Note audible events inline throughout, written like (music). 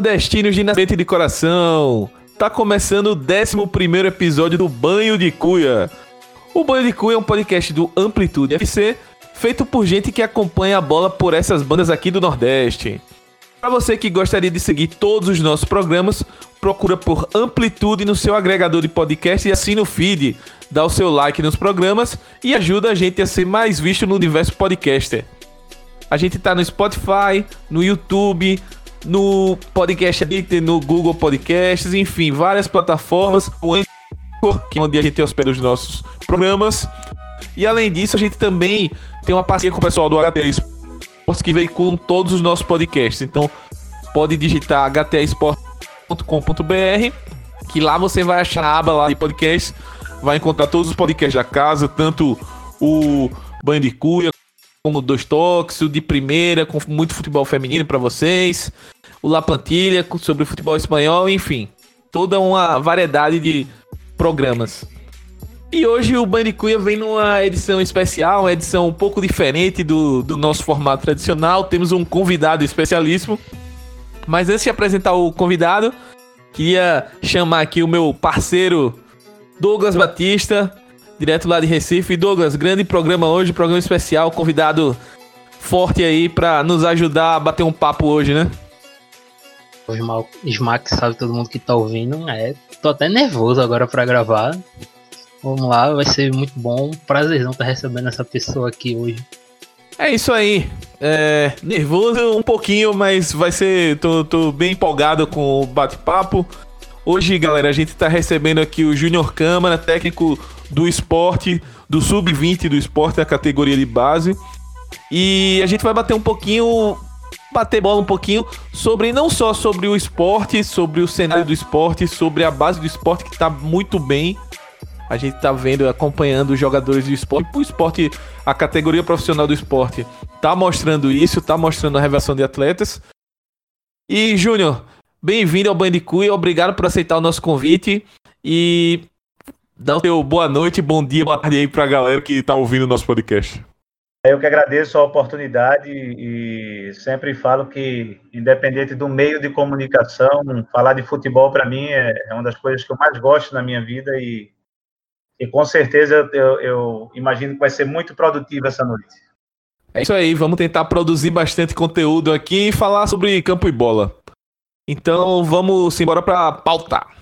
nordestinos de nascimento de coração! Tá começando o 11 episódio do Banho de Cuia. O Banho de Cuia é um podcast do Amplitude FC, feito por gente que acompanha a bola por essas bandas aqui do Nordeste. Para você que gostaria de seguir todos os nossos programas, procura por Amplitude no seu agregador de podcast e assina o feed. Dá o seu like nos programas e ajuda a gente a ser mais visto no universo podcaster. A gente tá no Spotify, no YouTube, no Podcast Addict, no Google Podcasts, enfim, várias plataformas. O Anchor, que é onde a gente hospeda os nossos programas. E além disso, a gente também tem uma parceria com o pessoal do HTA Esportes que veiculam todos os nossos podcasts. Então, pode digitar htasport.com.br que lá você vai achar a aba lá de podcasts, vai encontrar todos os podcasts da casa, tanto o Banho de Cuia, como dois toques, o de primeira, com muito futebol feminino para vocês, o La Plantilha sobre o futebol espanhol, enfim, toda uma variedade de programas. E hoje o Bandicuia vem numa edição especial, uma edição um pouco diferente do, do nosso formato tradicional. Temos um convidado especialíssimo. Mas antes de apresentar o convidado, queria chamar aqui o meu parceiro Douglas Batista, direto lá de Recife. Douglas, grande programa hoje, programa especial, convidado forte aí para nos ajudar a bater um papo hoje, né? O Smack sabe todo mundo que tá ouvindo, é, tô até nervoso agora para gravar. Vamos lá, vai ser muito bom, prazerzão estar tá recebendo essa pessoa aqui hoje. É isso aí. É, nervoso um pouquinho, mas vai ser. Tô, tô bem empolgado com o bate-papo. Hoje, galera, a gente tá recebendo aqui o Júnior Câmara, técnico do esporte, do sub-20 do esporte, da categoria de base. E a gente vai bater um pouquinho, bater bola um pouquinho sobre não só sobre o esporte, sobre o cenário do esporte, sobre a base do esporte que tá muito bem. A gente tá vendo, acompanhando os jogadores do esporte. O esporte, a categoria profissional do esporte, tá mostrando isso, tá mostrando a revelação de atletas. E, Júnior, bem-vindo ao Bandicoot, obrigado por aceitar o nosso convite. E Dá o teu boa noite, bom dia, boa tarde aí pra galera que tá ouvindo o nosso podcast. Eu que agradeço a oportunidade e sempre falo que, independente do meio de comunicação, falar de futebol para mim é, é uma das coisas que eu mais gosto na minha vida e, e com certeza eu, eu imagino que vai ser muito produtivo essa noite. É isso aí, vamos tentar produzir bastante conteúdo aqui e falar sobre campo e bola. Então vamos embora para pautar.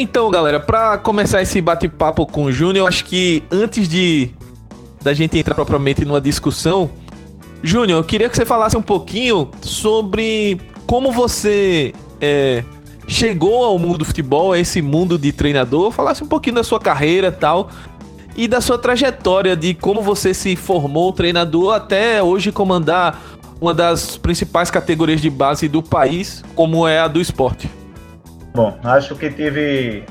Então, galera, para começar esse bate-papo com o Júnior, acho que antes de da gente entrar propriamente numa discussão, Júnior, eu queria que você falasse um pouquinho sobre como você é, chegou ao mundo do futebol, a esse mundo de treinador, falasse um pouquinho da sua carreira tal e da sua trajetória de como você se formou treinador até hoje comandar uma das principais categorias de base do país, como é a do esporte. Bom, acho que tive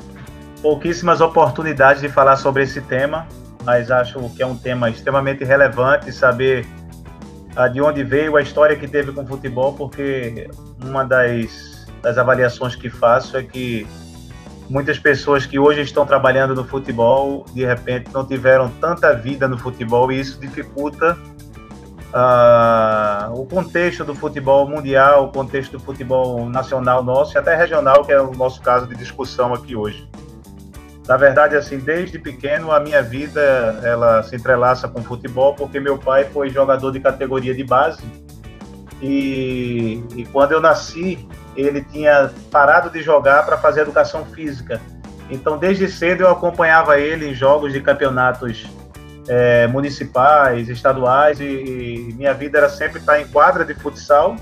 pouquíssimas oportunidades de falar sobre esse tema, mas acho que é um tema extremamente relevante saber ah, de onde veio a história que teve com o futebol, porque uma das, das avaliações que faço é que muitas pessoas que hoje estão trabalhando no futebol, de repente não tiveram tanta vida no futebol e isso dificulta uh, o contexto do futebol mundial, o contexto do futebol nacional nosso e até regional, que é o nosso caso de discussão aqui hoje. Na verdade, assim, desde pequeno a minha vida ela se entrelaça com futebol, porque meu pai foi jogador de categoria de base e, e quando eu nasci ele tinha parado de jogar para fazer educação física. Então, desde cedo eu acompanhava ele em jogos de campeonatos é, municipais, estaduais, e, e, minha vida era sempre estar em quadra de futsal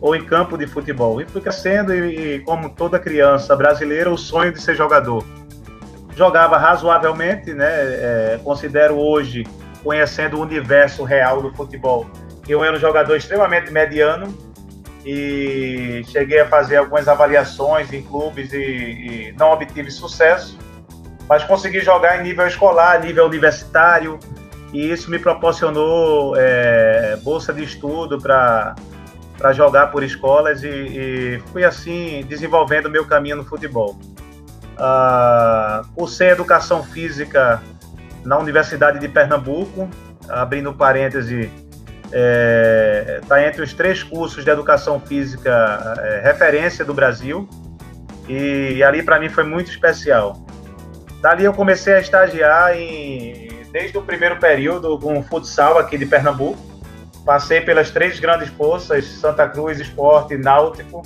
ou em campo de futebol. E fui crescendo, e, e como toda criança brasileira, o sonho de ser jogador. Jogava razoavelmente, né? É, considero hoje, conhecendo o universo real do futebol, eu era um jogador extremamente mediano e cheguei a fazer algumas avaliações em clubes e, e não obtive sucesso mas consegui jogar em nível escolar, nível universitário, e isso me proporcionou é, bolsa de estudo para para jogar por escolas e, e, fui assim desenvolvendo meu caminho no futebol. Ah, cursei educação física na Universidade de Pernambuco, abrindo parêntese, está é, tá entre os três cursos de educação física é, referência do Brasil. E, e ali para mim foi muito especial. Dali eu comecei a estagiar em, desde o primeiro período com futsal aqui de Pernambuco. Passei pelas três grandes forças, Santa Cruz, Esporte e Náutico,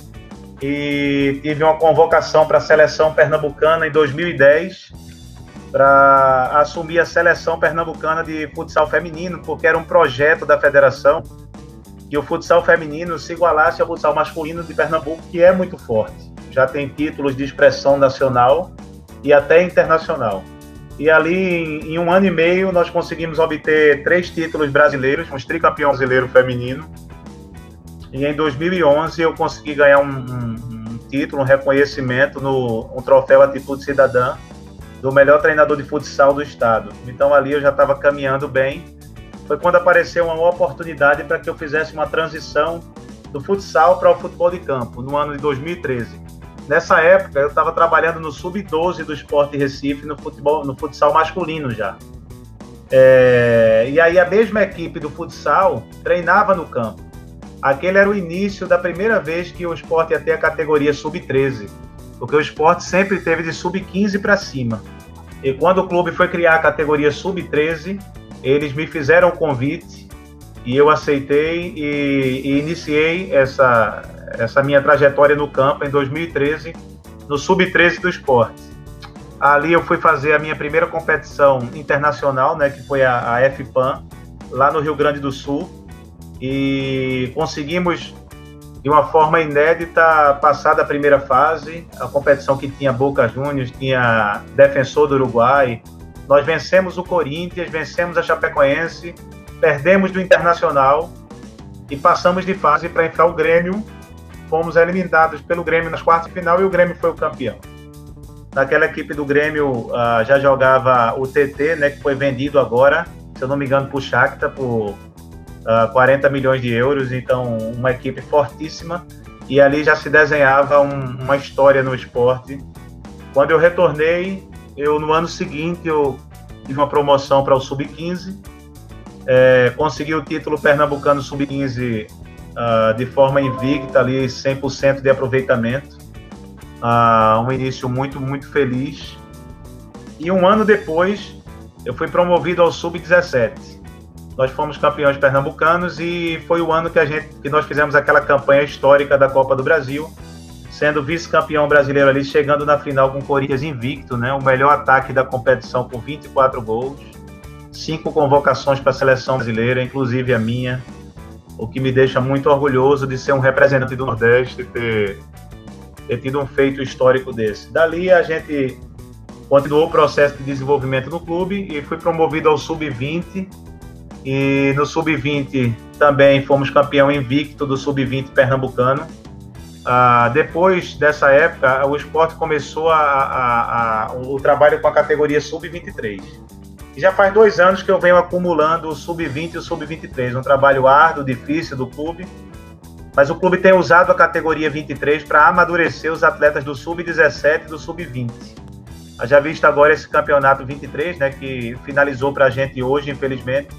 e tive uma convocação para a seleção pernambucana em 2010 para assumir a seleção pernambucana de futsal feminino, porque era um projeto da federação que o futsal feminino se igualasse ao futsal masculino de Pernambuco, que é muito forte. Já tem títulos de expressão nacional e até internacional. E ali, em, um ano e meio, nós conseguimos obter três títulos brasileiros, uns tricampeão brasileiro feminino. E em 2011 eu consegui ganhar um, um, um título, um reconhecimento no um troféu Atitude Cidadã do melhor treinador de futsal do estado. Então ali eu já estava caminhando bem. Foi quando apareceu uma oportunidade para que eu fizesse uma transição do futsal para o futebol de campo, no ano de 2013. Nessa época eu estava trabalhando no sub-12 do Esporte Recife, no futebol, no futsal masculino já. É, e aí a mesma equipe do futsal treinava no campo. Aquele era o início da primeira vez que o esporte ia ter a categoria sub-13 porque o esporte sempre teve de sub-15 para cima. E quando o clube foi criar a categoria sub-13, eles me fizeram o convite e eu aceitei e, e, iniciei essa, essa minha trajetória no campo em 2013, no sub-13 do esporte. Ali eu fui fazer a minha primeira competição internacional, né, que foi a, a FPAN, lá no Rio Grande do Sul, e conseguimos de uma forma inédita, passada a primeira fase, a competição que tinha Boca Juniors, tinha Defensor do Uruguai. Nós vencemos o Corinthians, vencemos a Chapecoense, perdemos do Internacional e passamos de fase para enfrentar o Grêmio. Fomos eliminados pelo Grêmio nas quartas de final e o Grêmio foi o campeão. Naquela equipe do Grêmio uh, já jogava o TT, né, que foi vendido agora, se eu não me engano, para o Shakhtar, por uh, 40 milhões de euros, então uma equipe fortíssima. E ali já se desenhava um, uma história no esporte. Quando eu retornei, eu no ano seguinte eu tive uma promoção para o sub-15, é, consegui o título pernambucano sub-15 uh, de forma invicta ali, 100% de aproveitamento. Uh, um início muito muito feliz. E um ano depois eu fui promovido ao sub-17 nós fomos campeões pernambucanos e foi o ano que a gente que nós fizemos aquela campanha histórica da Copa do Brasil, sendo vice-campeão brasileiro ali, chegando na final com o Corinthians invicto, né? O melhor ataque da competição com 24 gols, cinco convocações para a seleção brasileira, inclusive a minha, o que me deixa muito orgulhoso de ser um representante do Nordeste, ter, ter tido um feito histórico desse. Dali a gente continuou o processo de desenvolvimento no clube e fui promovido ao sub-20 e no sub-20 também fomos campeão invicto do sub-20 pernambucano. Ah, depois dessa época, o esporte começou a, a, a, o trabalho com a categoria sub-23. Já faz dois anos que eu venho acumulando o sub-20 e o sub-23, um trabalho árduo, difícil do clube. Mas o clube tem usado a categoria 23 para amadurecer os atletas do sub-17 e do sub-20. Já visto agora esse campeonato 23, né, que finalizou para a gente hoje, infelizmente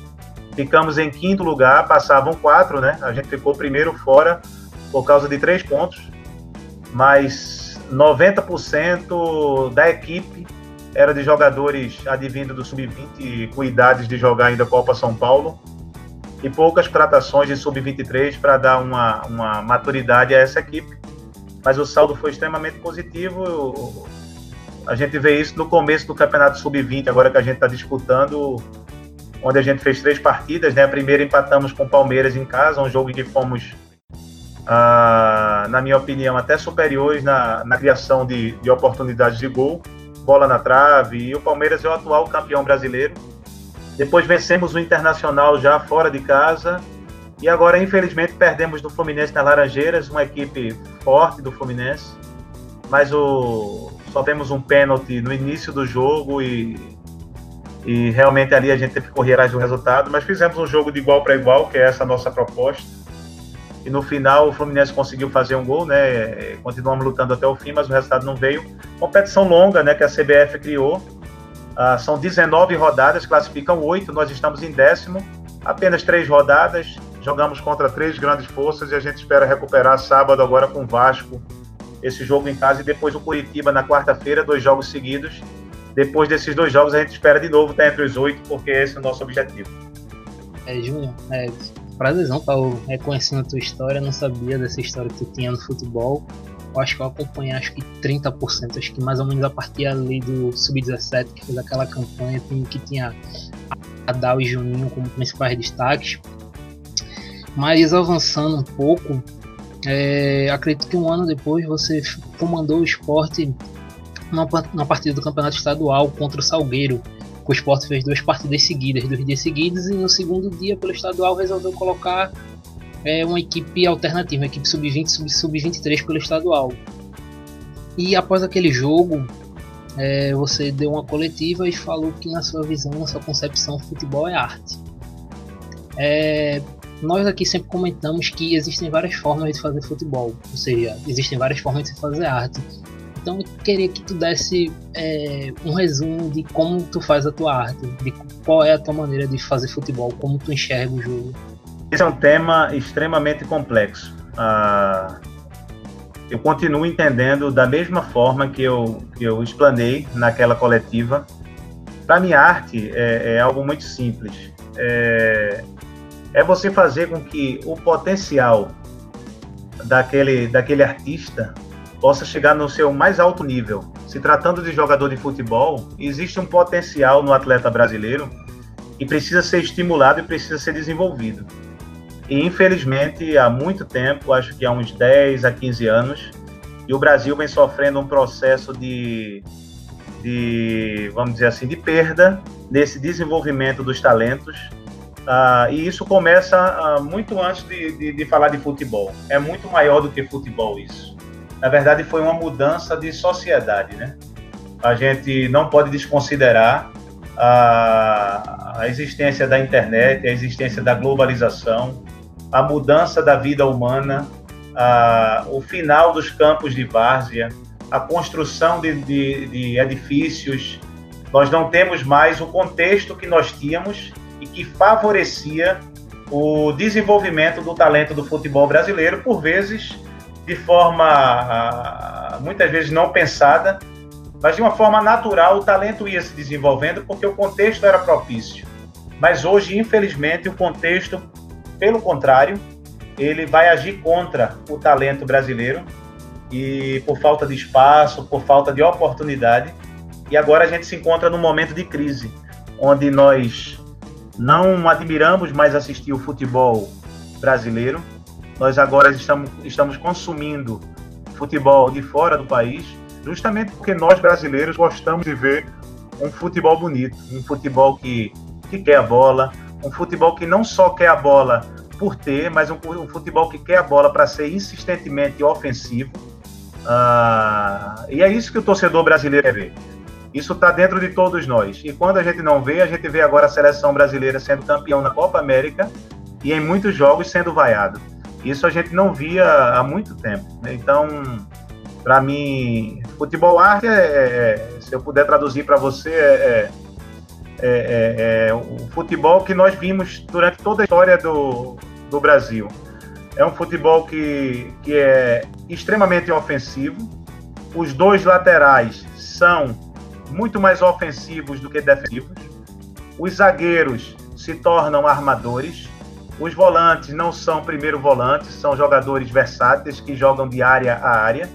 Ficamos em quinto lugar, passavam quatro, né? A gente ficou primeiro fora por causa de três pontos, mas 90% da equipe era de jogadores advindo do sub-20 com idades de jogar ainda Copa São Paulo e poucas tratações de sub-23 para dar uma, uma maturidade a essa equipe. Mas o saldo foi extremamente positivo. A gente vê isso no começo do campeonato sub-20, agora que a gente está disputando onde a gente fez três partidas. Né? A primeira empatamos com o Palmeiras em casa, um jogo em que fomos, ah, na minha opinião, até superiores na, na criação de, de oportunidades de gol, bola na trave, e o Palmeiras é o atual campeão brasileiro. Depois vencemos o Internacional já fora de casa. E agora, infelizmente, perdemos do Fluminense nas Laranjeiras, uma equipe forte do Fluminense. Mas o... só temos um pênalti no início do jogo e e realmente ali a gente teve que correr atrás do resultado, mas fizemos um jogo de igual para igual, que é essa nossa proposta. E no final o Fluminense conseguiu fazer um gol, né? Continuamos lutando até o fim, mas o resultado não veio. Competição longa, né, que a CBF criou. Uh, são 19 rodadas, classificam oito, nós estamos em décimo, apenas três rodadas, jogamos contra três grandes forças e a gente espera recuperar sábado agora com o Vasco, esse jogo em casa, e depois o Curitiba na quarta-feira, dois jogos seguidos. Depois desses dois jogos, a gente espera de novo estar entre os oito, porque esse é o nosso objetivo. É, Júnior, é, prazerzão estar reconhecendo a tua história, não sabia dessa história que tu tinha no futebol. Eu acho que eu acompanhei acho que 30%, acho que mais ou menos a partir ali do Sub-17, que fez aquela campanha que tinha Adal e Juninho como principais destaques. Mas avançando um pouco, é, acredito que um ano depois você comandou o esporte na partida do campeonato estadual contra o Salgueiro. O esporte fez duas partidas seguidas, dois dias seguidos, e no segundo dia, pelo estadual, resolveu colocar é, uma equipe alternativa, uma equipe sub-20, sub-23 pelo estadual. E após aquele jogo, é, você deu uma coletiva e falou que, na sua visão, na sua concepção, futebol é arte. É, nós aqui sempre comentamos que existem várias formas de fazer futebol, ou seja, existem várias formas de fazer arte. Então eu queria que tu desse é, um resumo de como tu faz a tua arte, de qual é a tua maneira de fazer futebol, como tu enxerga o jogo. Esse é um tema extremamente complexo. Ah, eu continuo entendendo da mesma forma que eu, que eu explanei naquela coletiva. Para mim, arte é, é, algo muito simples. É, é você fazer com que o potencial daquele, daquele artista possa chegar no seu mais alto nível. Se tratando de jogador de futebol, existe um potencial no atleta brasileiro que precisa ser estimulado e precisa ser desenvolvido. E infelizmente, há muito tempo, acho que há uns 10 a 15 anos, e o Brasil vem sofrendo um processo de, de vamos dizer assim, de perda nesse desenvolvimento dos talentos. Uh, e isso começa uh, muito antes de, de, de falar de futebol. É muito maior do que futebol isso na verdade foi uma mudança de sociedade, né? A gente não pode desconsiderar a, a existência da internet, a existência da globalização, a mudança da vida humana, a, o final dos campos de várzea, a construção de, de, de edifícios. Nós não temos mais o contexto que nós tínhamos e que favorecia o desenvolvimento do talento do futebol brasileiro, por vezes de forma ah, muitas vezes não pensada, mas de uma forma natural o talento ia se desenvolvendo porque o contexto era propício. Mas hoje, infelizmente, o contexto, pelo contrário, ele vai agir contra o talento brasileiro e por falta de espaço, por falta de oportunidade. E agora a gente se encontra num momento de crise, onde nós não admiramos mais assistir o futebol brasileiro, nós agora estamos, estamos consumindo futebol de fora do país, justamente porque nós brasileiros gostamos de ver um futebol bonito, um futebol que, que quer a bola, um futebol que não só quer a bola por ter, mas um, um futebol que quer a bola para ser insistentemente ofensivo. Uh, e é isso que o torcedor brasileiro quer ver. Isso está dentro de todos nós. E quando a gente não vê, a gente vê agora a seleção brasileira sendo campeão na Copa América e em muitos jogos sendo vaiado. Isso a gente não via há muito tempo. Né? Então, para mim, futebol arte, é, é, é, se eu puder traduzir para você, é, é, é, é, o futebol que nós vimos durante toda a história do, do Brasil. É um futebol que, que é extremamente ofensivo. Os dois laterais são muito mais ofensivos do que defensivos. Os zagueiros se tornam armadores. Os volantes não são primeiro volantes, são jogadores versáteis que jogam de área a área.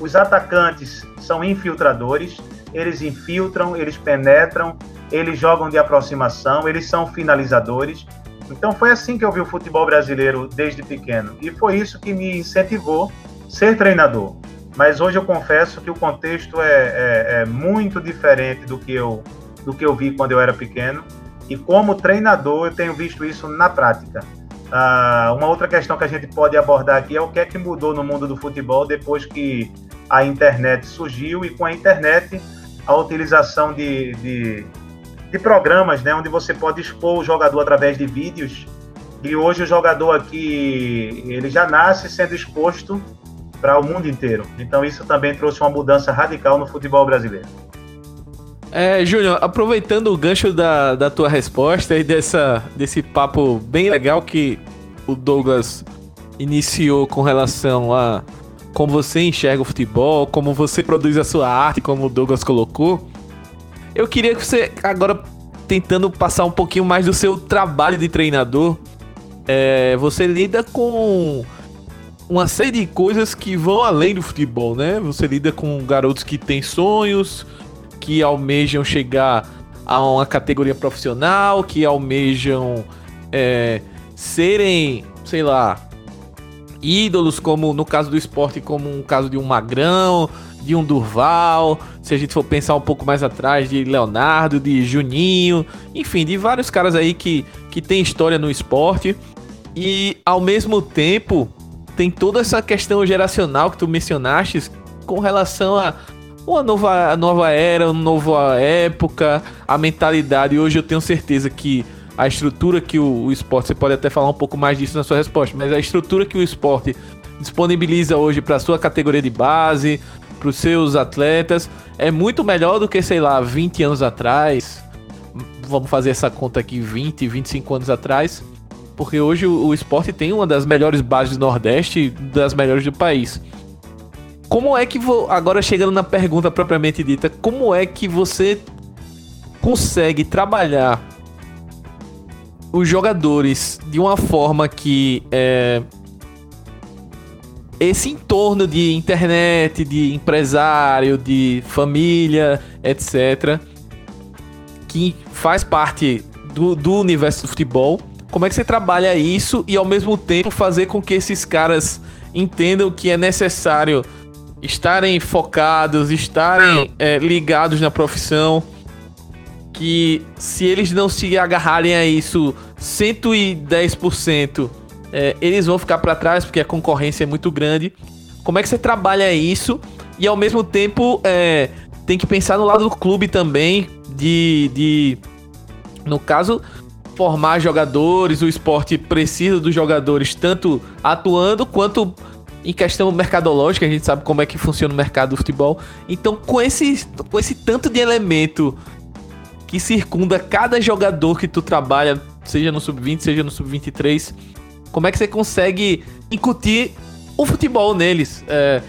Os atacantes são infiltradores, eles infiltram, eles penetram, eles jogam de aproximação, eles são finalizadores. Então foi assim que eu vi o futebol brasileiro desde pequeno e foi isso que me incentivou ser treinador. Mas hoje eu confesso que o contexto é, é, é muito diferente do que eu do que eu vi quando eu era pequeno e como treinador, eu tenho visto isso na prática. Uh, uma outra questão que a gente pode abordar aqui é o que é que mudou no mundo do futebol depois que a internet surgiu e com a internet a utilização de, de, de programas, né, onde você pode expor o jogador através de vídeos. E hoje o jogador aqui ele já nasce sendo exposto para o mundo inteiro. Então isso também trouxe uma mudança radical no futebol brasileiro. É, Júnior, aproveitando o gancho da, da tua resposta e dessa, desse papo bem legal que o Douglas iniciou com relação a como você enxerga o futebol, como você produz a sua arte, como o Douglas colocou, eu queria que você, agora tentando passar um pouquinho mais do seu trabalho de treinador, é, você lida com uma série de coisas que vão além do futebol, né? Você lida com garotos que têm sonhos, que almejam chegar a uma categoria profissional, que almejam é, serem, sei lá, ídolos, como no caso do esporte, como um caso de um Magrão, de um Durval, se a gente for pensar um pouco mais atrás, de Leonardo, de Juninho, enfim, de vários caras aí que, que tem história no esporte. E ao mesmo tempo, tem toda essa questão geracional que tu mencionaste com relação a uma nova, nova era, uma nova época, a mentalidade. Hoje eu tenho certeza que a estrutura que o, o, esporte, você pode até falar um pouco mais disso na sua resposta, mas a estrutura que o esporte disponibiliza hoje para a sua categoria de base, para os seus atletas, é muito melhor do que, sei lá, 20 anos atrás. Vamos fazer essa conta aqui, 20, 25 anos atrás. Porque hoje o, o esporte tem uma das melhores bases do Nordeste, das melhores do país. Como é que vou. Agora chegando na pergunta propriamente dita, como é que você consegue trabalhar os jogadores de uma forma que é, esse entorno de internet, de empresário, de família, etc., que faz parte do, do universo do futebol, como é que você trabalha isso e ao mesmo tempo fazer com que esses caras entendam que é necessário estarem focados, estarem é, ligados na profissão. Que se eles não se agarrarem a isso 110%, é, eles vão ficar para trás porque a concorrência é muito grande. Como é que você trabalha isso e ao mesmo tempo é, tem que pensar no lado do clube também, de, de no caso, formar jogadores, o esporte precisa dos jogadores tanto atuando quanto em questão mercadológica, a gente sabe como é que funciona o mercado do futebol. Então, com esse, com esse tanto de elemento que circunda cada jogador que tu trabalha, seja no sub-20, seja no sub-23, como é que você consegue incutir o futebol neles? É,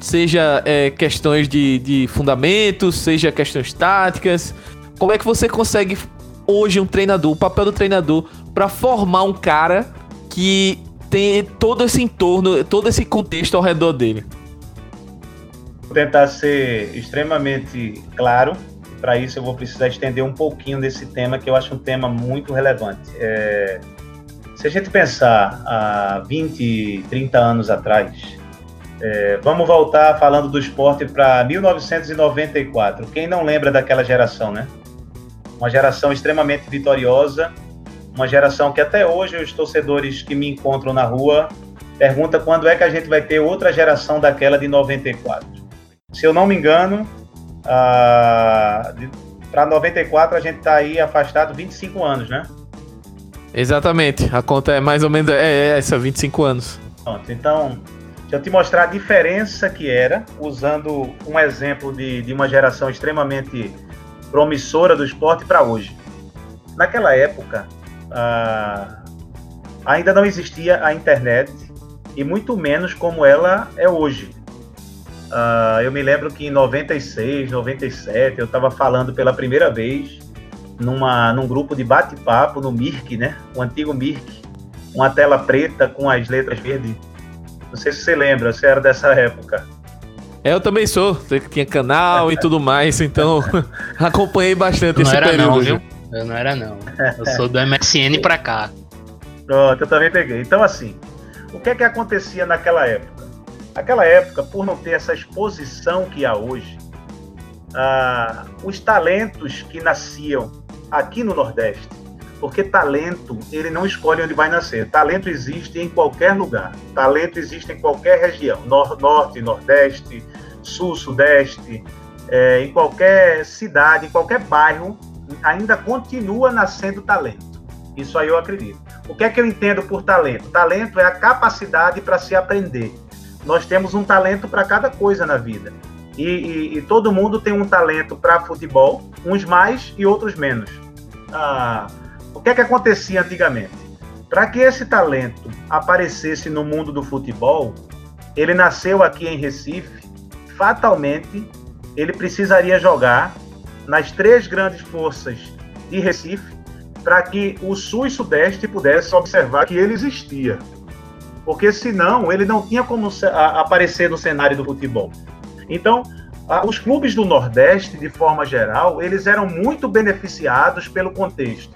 seja é, questões de, de fundamentos, seja questões táticas. Como é que você consegue hoje um treinador, o papel do treinador, para formar um cara que tem todo esse entorno, todo esse contexto ao redor dele. Vou tentar ser extremamente claro. Para isso, eu vou precisar estender um pouquinho desse tema, que eu acho um tema muito relevante. É... Se a gente pensar há 20, 30 anos atrás, é... vamos voltar falando do esporte para 1994. Quem não lembra daquela geração, né? Uma geração extremamente vitoriosa, uma geração que até hoje os torcedores que me encontram na rua perguntam quando é que a gente vai ter outra geração daquela de 94. Se eu não me engano, para 94 a gente está aí afastado 25 anos, né? Exatamente, a conta é mais ou menos é, é essa, 25 anos. Pronto, então, deixa eu te mostrar a diferença que era, usando um exemplo de, de uma geração extremamente promissora do esporte para hoje. Naquela época, ah, ainda não existia a internet e muito menos como ela é hoje. Ah, eu me lembro que em 96, 97, eu estava falando pela primeira vez numa, num grupo de bate-papo no Mirk, né? O antigo Mirk, uma tela preta com as letras verdes. Não sei se você lembra, você era dessa época. É, eu também sou. Tinha canal e tudo mais, então (laughs) acompanhei bastante não esse era período. Não, viu? Eu não era, não. Eu (laughs) sou do MSN pra cá. Pronto, eu também peguei. Então, assim, o que é que acontecia naquela época? Naquela época, por não ter essa exposição que há hoje, ah, os talentos que nasciam aqui no Nordeste, porque talento, ele não escolhe onde vai nascer. Talento existe em qualquer lugar. Talento existe em qualquer região. Nor norte, Nordeste, Sul, Sudeste, é, em qualquer cidade, em qualquer bairro, ainda continua nascendo talento. Isso aí eu acredito. O que é que eu entendo por talento? Talento é a capacidade para se aprender. Nós temos um talento para cada coisa na vida. E, e, e, todo mundo tem um talento para futebol, uns mais e outros menos. Ah, o que é que acontecia antigamente? Para que esse talento aparecesse no mundo do futebol, ele nasceu aqui em Recife, fatalmente ele precisaria jogar nas três grandes forças de Recife para que o Sul e Sudeste pudesse observar que ele existia. Porque senão ele não tinha como aparecer no cenário do futebol. Então, os clubes do Nordeste, de forma geral, eles eram muito beneficiados pelo contexto.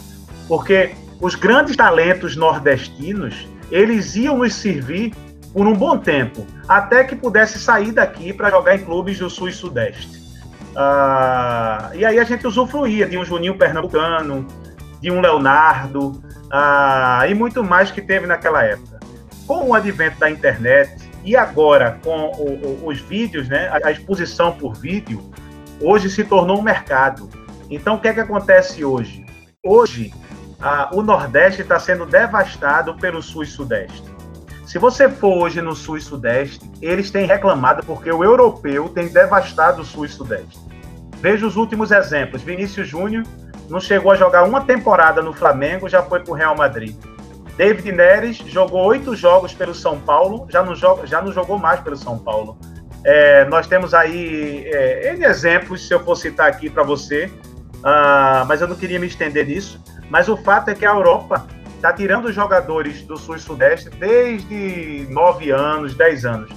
Porque os grandes talentos nordestinos, eles iam nos servir por um bom tempo, até que pudesse sair daqui para jogar em clubes do Sul e Sudeste. Ah, e aí a gente usufruía de um Juninho Pernambucano, de um Leonardo ah, e muito mais que teve naquela época. Com o advento da internet e agora com o, o, os vídeos, né, a, exposição por vídeo, hoje se tornou um mercado. Então o que é que acontece hoje? Hoje ah, o Nordeste está sendo devastado pelo Sul e Sudeste. Se você for hoje no Sul e Sudeste, eles têm reclamado porque o europeu tem devastado o Sul e Sudeste. Veja os últimos exemplos. Vinícius Júnior não chegou a jogar uma temporada no Flamengo, já foi para o Real Madrid. David Neres jogou oito jogos pelo São Paulo, já não, joga, já não jogou mais pelo São Paulo. É, nós temos aí é, N exemplos, se eu for citar aqui para você, uh, mas eu não queria me estender nisso. Mas o fato é que a Europa está tirando os jogadores do Sul e Sudeste desde 9 anos, 10 anos.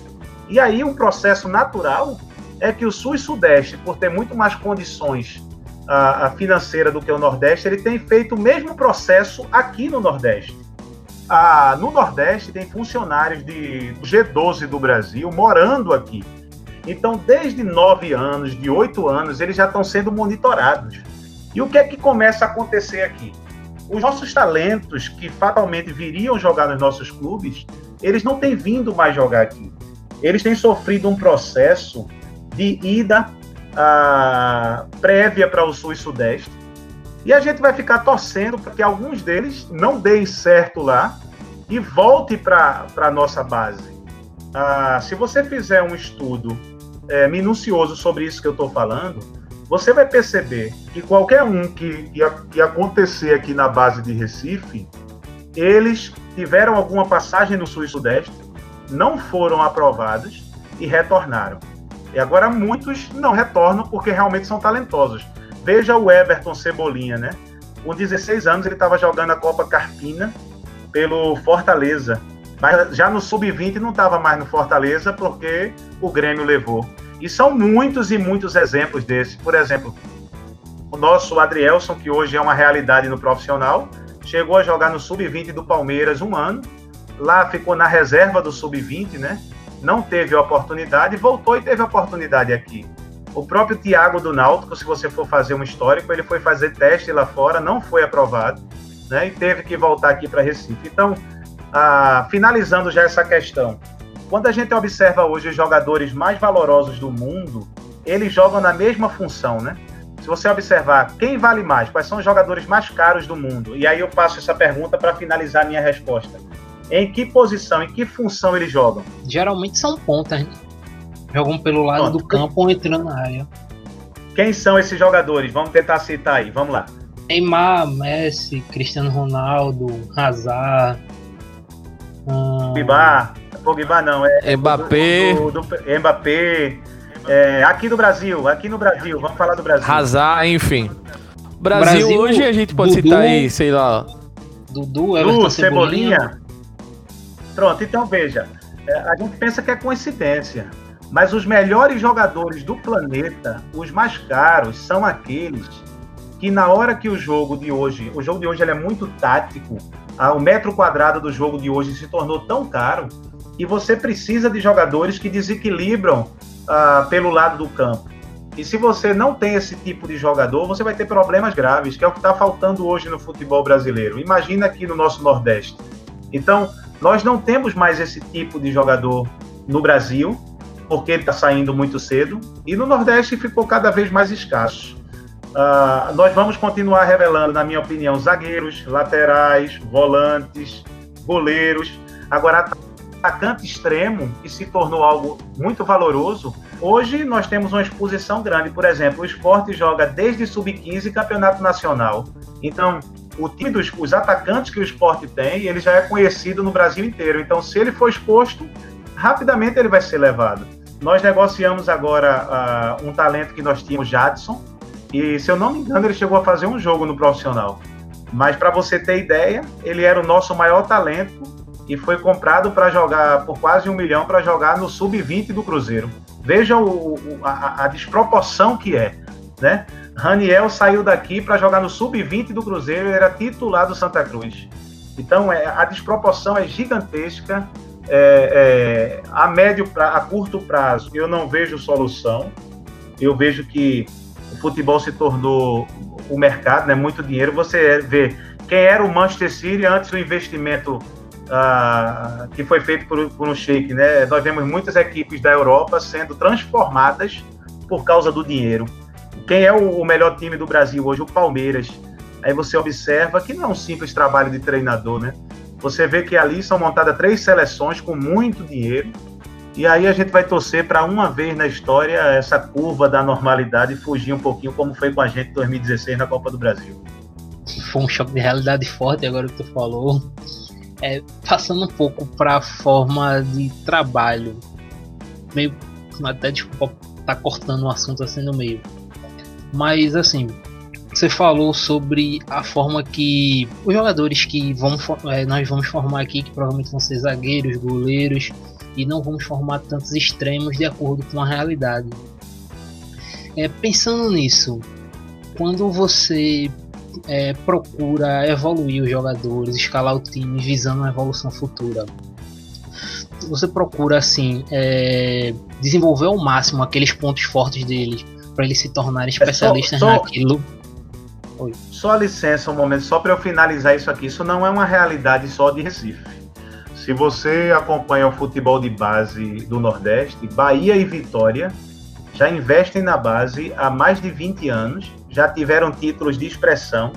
E aí um processo natural é que o Sul e Sudeste, por ter muito mais condições a, a financeira do que o Nordeste, ele tem feito o mesmo processo aqui no Nordeste. Ah, no Nordeste tem funcionários de G12 do Brasil morando aqui. Então, desde 9 anos, de 8 anos, eles já estão sendo monitorados. E o que é que começa a acontecer aqui? Os nossos talentos que fatalmente viriam jogar nos nossos clubes, eles não têm vindo mais jogar aqui. Eles têm sofrido um processo de ida ah, prévia para o Sul e Sudeste. E a gente vai ficar torcendo para que alguns deles não deem certo lá e volte para a nossa base. Ah, se você fizer um estudo é, minucioso sobre isso que eu estou falando, você vai perceber que qualquer um que que acontecer aqui na base de Recife, eles tiveram alguma passagem no Sul e Sudeste, não foram aprovados e retornaram. E agora muitos não retornam porque realmente são talentosos. Veja o Everton Cebolinha, né? Com 16 anos ele estava jogando a Copa Carpina pelo Fortaleza. Mas já no Sub-20 não estava mais no Fortaleza porque o Grêmio levou. E são muitos e muitos exemplos desses. Por exemplo, o nosso Adrielson, que hoje é uma realidade no profissional, chegou a jogar no Sub-20 do Palmeiras um ano, lá ficou na reserva do Sub-20, né? Não teve oportunidade, voltou e teve oportunidade aqui. O próprio Thiago do Náutico, se você for fazer um histórico, ele foi fazer teste lá fora, não foi aprovado, né? E teve que voltar aqui para Recife. Então, ah, finalizando já essa questão, quando a gente observa hoje os jogadores mais valorosos do mundo, eles jogam na mesma função, né? Se você observar quem vale mais, quais são os jogadores mais caros do mundo, e aí eu passo essa pergunta para finalizar a minha resposta. Em que posição, em que função eles jogam? Geralmente são pontas, né? Jogam pelo lado Pronto. do campo ou entrando na área. Quem são esses jogadores? Vamos tentar citar aí, vamos lá. Neymar, Messi, Cristiano Ronaldo, Hazard. Hum... Bibar. Pogba não, é Mbappé. Do, do, do, Mbappé. É, aqui do Brasil, aqui no Brasil, vamos falar do Brasil. Hazard, enfim. Brasil, Brasil hoje a gente pode Dudu, citar aí, sei lá. Dudu, Everton Cebolinha. Cebolinha. Pronto, então veja, é, a gente pensa que é coincidência, mas os melhores jogadores do planeta, os mais caros, são aqueles que na hora que o jogo de hoje, o jogo de hoje ele é muito tático, o metro quadrado do jogo de hoje se tornou tão caro e você precisa de jogadores que desequilibram uh, pelo lado do campo. E se você não tem esse tipo de jogador, você vai ter problemas graves, que é o que está faltando hoje no futebol brasileiro. Imagina aqui no nosso Nordeste. Então, nós não temos mais esse tipo de jogador no Brasil, porque ele está saindo muito cedo, e no Nordeste ficou cada vez mais escasso. Uh, nós vamos continuar revelando, na minha opinião, zagueiros, laterais, volantes, goleiros. Agora, atacante extremo, que se tornou algo muito valoroso, hoje nós temos uma exposição grande. Por exemplo, o esporte joga desde sub-15 campeonato nacional. Então, o time dos os atacantes que o esporte tem, ele já é conhecido no Brasil inteiro. Então, se ele for exposto, rapidamente ele vai ser levado. Nós negociamos agora uh, um talento que nós tínhamos, Jadson, e se eu não me engano, ele chegou a fazer um jogo no profissional. Mas para você ter ideia, ele era o nosso maior talento e foi comprado para jogar por quase um milhão para jogar no sub-20 do Cruzeiro. Veja o, o, a, a, desproporção que é, né? Raniel saiu daqui para jogar no sub-20 do Cruzeiro, ele era titular do Santa Cruz. Então é, a desproporção é gigantesca. É, é, a médio pra, a curto prazo eu não vejo solução. Eu vejo que o futebol se tornou o mercado, né? Muito dinheiro. Você vê quem era o Manchester City antes do investimento que foi feito por, por um shake, né? Nós vemos muitas equipes da Europa sendo transformadas por causa do dinheiro. Quem é o, o melhor time do Brasil hoje? O Palmeiras. Aí você observa que não é um simples trabalho de treinador, né? Você vê que ali são montadas três seleções com muito dinheiro. E aí a gente vai torcer para uma vez na história essa curva da normalidade fugir um pouquinho, como foi com a gente em 2016 na Copa do Brasil. Foi um choque de realidade forte agora que tu falou. É, passando um pouco para a forma de trabalho, meio até desculpa tá cortando o assunto assim no meio, mas assim você falou sobre a forma que os jogadores que vão, é, nós vamos formar aqui, que provavelmente vão ser zagueiros, goleiros, e não vamos formar tantos extremos de acordo com a realidade. É, pensando nisso, quando você é, procura evoluir os jogadores, escalar o time visando uma evolução futura. Você procura assim é, desenvolver ao máximo aqueles pontos fortes deles para eles se tornarem especialistas é só, só, naquilo. Oi. Só licença um momento, só para eu finalizar isso aqui. Isso não é uma realidade só de Recife. Se você acompanha o futebol de base do Nordeste, Bahia e Vitória já investem na base há mais de 20 anos já tiveram títulos de expressão,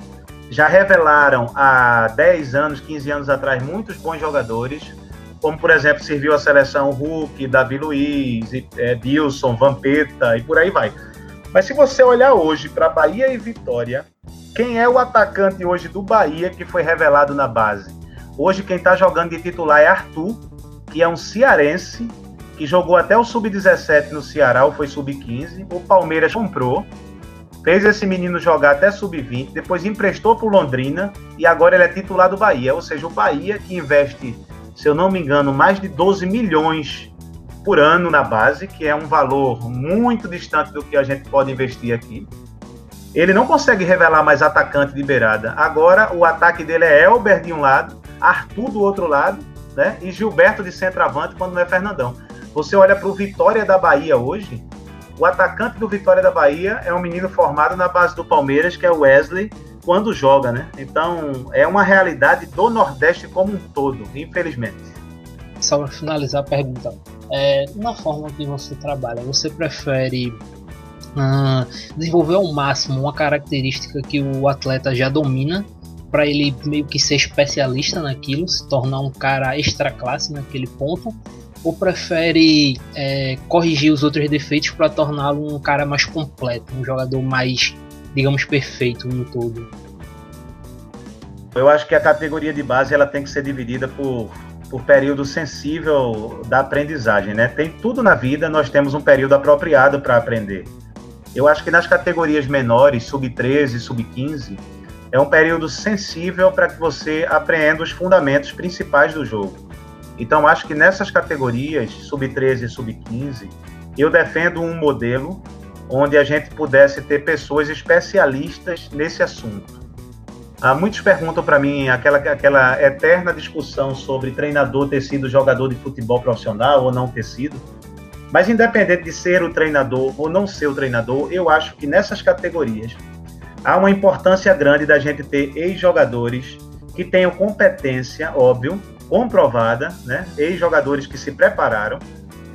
já revelaram há 10 anos, 15 anos atrás, muitos bons jogadores, como por exemplo serviu a seleção Hulk, Davi Luiz, é, Dilson, Vampeta e por aí vai. Mas se você olhar hoje para Bahia e Vitória, quem é o atacante hoje do Bahia que foi revelado na base? Hoje quem está jogando de titular é Arthur, que é um cearense, que jogou até o sub-17 no Ceará, ou foi sub-15. O Palmeiras comprou, fez esse menino jogar até sub-20, depois emprestou para o Londrina e agora ele é titular do Bahia. Ou seja, o Bahia que investe, se eu não me engano, mais de 12 milhões por ano na base, que é um valor muito distante do que a gente pode investir aqui. Ele não consegue revelar mais atacante de beirada. Agora o ataque dele é Elber de um lado, Arthur do outro lado, né? E Gilberto de centroavante quando não é Fernandão. Você olha para o Vitória da Bahia hoje, o atacante do Vitória da Bahia é um menino formado na base do Palmeiras, que é o Wesley, quando joga, né? Então, é uma realidade do Nordeste como um todo, infelizmente. Só para finalizar a pergunta, é, na forma que você trabalha, você prefere uh, desenvolver ao máximo uma característica que o atleta já domina para ele meio que ser especialista naquilo, se tornar um cara extra classe naquele ponto, ou prefere é, corrigir os outros defeitos para torná-lo um cara mais completo, um jogador mais, digamos, perfeito no todo? Eu acho que a categoria de base ela tem que ser dividida por, por período sensível da aprendizagem, né? Tem tudo na vida, nós temos um período apropriado para aprender. Eu acho que nas categorias menores, sub-13, sub-15, é um período sensível para que você apreenda os fundamentos principais do jogo. Então, acho que nessas categorias, sub-13 e sub-15, eu defendo um modelo onde a gente pudesse ter pessoas especialistas nesse assunto. Ah, muitos perguntam para mim aquela, aquela eterna discussão sobre treinador ter sido jogador de futebol profissional ou não ter sido. Mas, independente de ser o treinador ou não ser o treinador, eu acho que nessas categorias há uma importância grande da gente ter ex-jogadores que tenham competência, óbvio, comprovada, né, ex-jogadores que se prepararam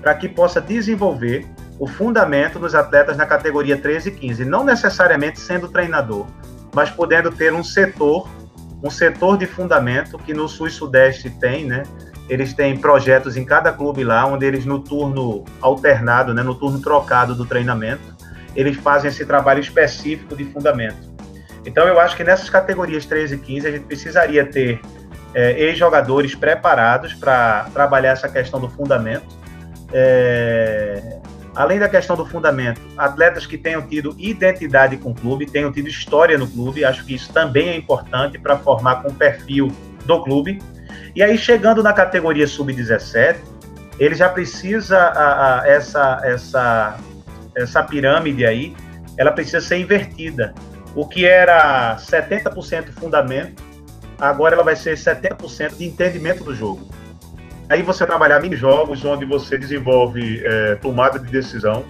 para que possa desenvolver o fundamento dos atletas na categoria 13 e 15, não necessariamente sendo treinador, mas podendo ter um setor, um setor de fundamento que no sul e sudeste tem, né, eles têm projetos em cada clube lá, onde eles no turno alternado, né, no turno trocado do treinamento, eles fazem esse trabalho específico de fundamento. Então eu acho que nessas categorias 13 e 15 a gente precisaria ter é, ex-jogadores preparados para trabalhar essa questão do fundamento. É, além da questão do fundamento, atletas que tenham tido identidade com o clube, tenham tido história no clube, acho que isso também é importante para formar com o perfil do clube. E aí, chegando na categoria sub-17, ele já precisa, a, a, essa, essa, essa pirâmide aí, ela precisa ser invertida. O que era 70% fundamento, agora ela vai ser 70% de entendimento do jogo. Aí você trabalhar mini jogos onde você desenvolve é, tomada de decisão,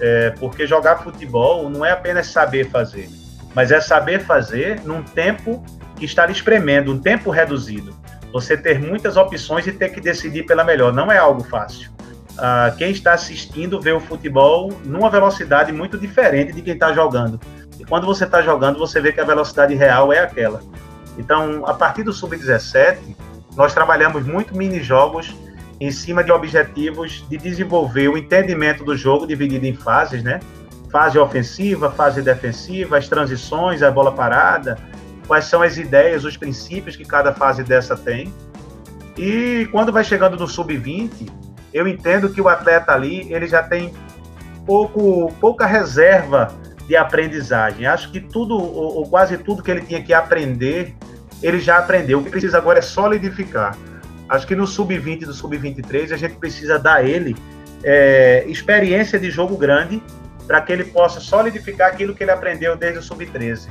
é, porque jogar futebol não é apenas saber fazer, mas é saber fazer num tempo que está lhe espremendo, um tempo reduzido. Você ter muitas opções e ter que decidir pela melhor não é algo fácil. Ah, quem está assistindo vê o futebol numa velocidade muito diferente de quem está jogando. E quando você está jogando, você vê que a velocidade real é aquela. Então, a partir do sub-17, nós trabalhamos muito mini-jogos em cima de objetivos de desenvolver o entendimento do jogo dividido em fases, né? Fase ofensiva, fase defensiva, as transições, a bola parada, quais são as ideias, os princípios que cada fase dessa tem. E quando vai chegando no sub-20, eu entendo que o atleta ali, ele já tem pouco, pouca reserva de aprendizagem. Acho que tudo, ou, ou quase tudo que ele tinha que aprender, ele já aprendeu. O que precisa agora é solidificar. Acho que no sub-20 e do sub-23 a gente precisa dar ele é, experiência de jogo grande para que ele possa solidificar aquilo que ele aprendeu desde o sub-13.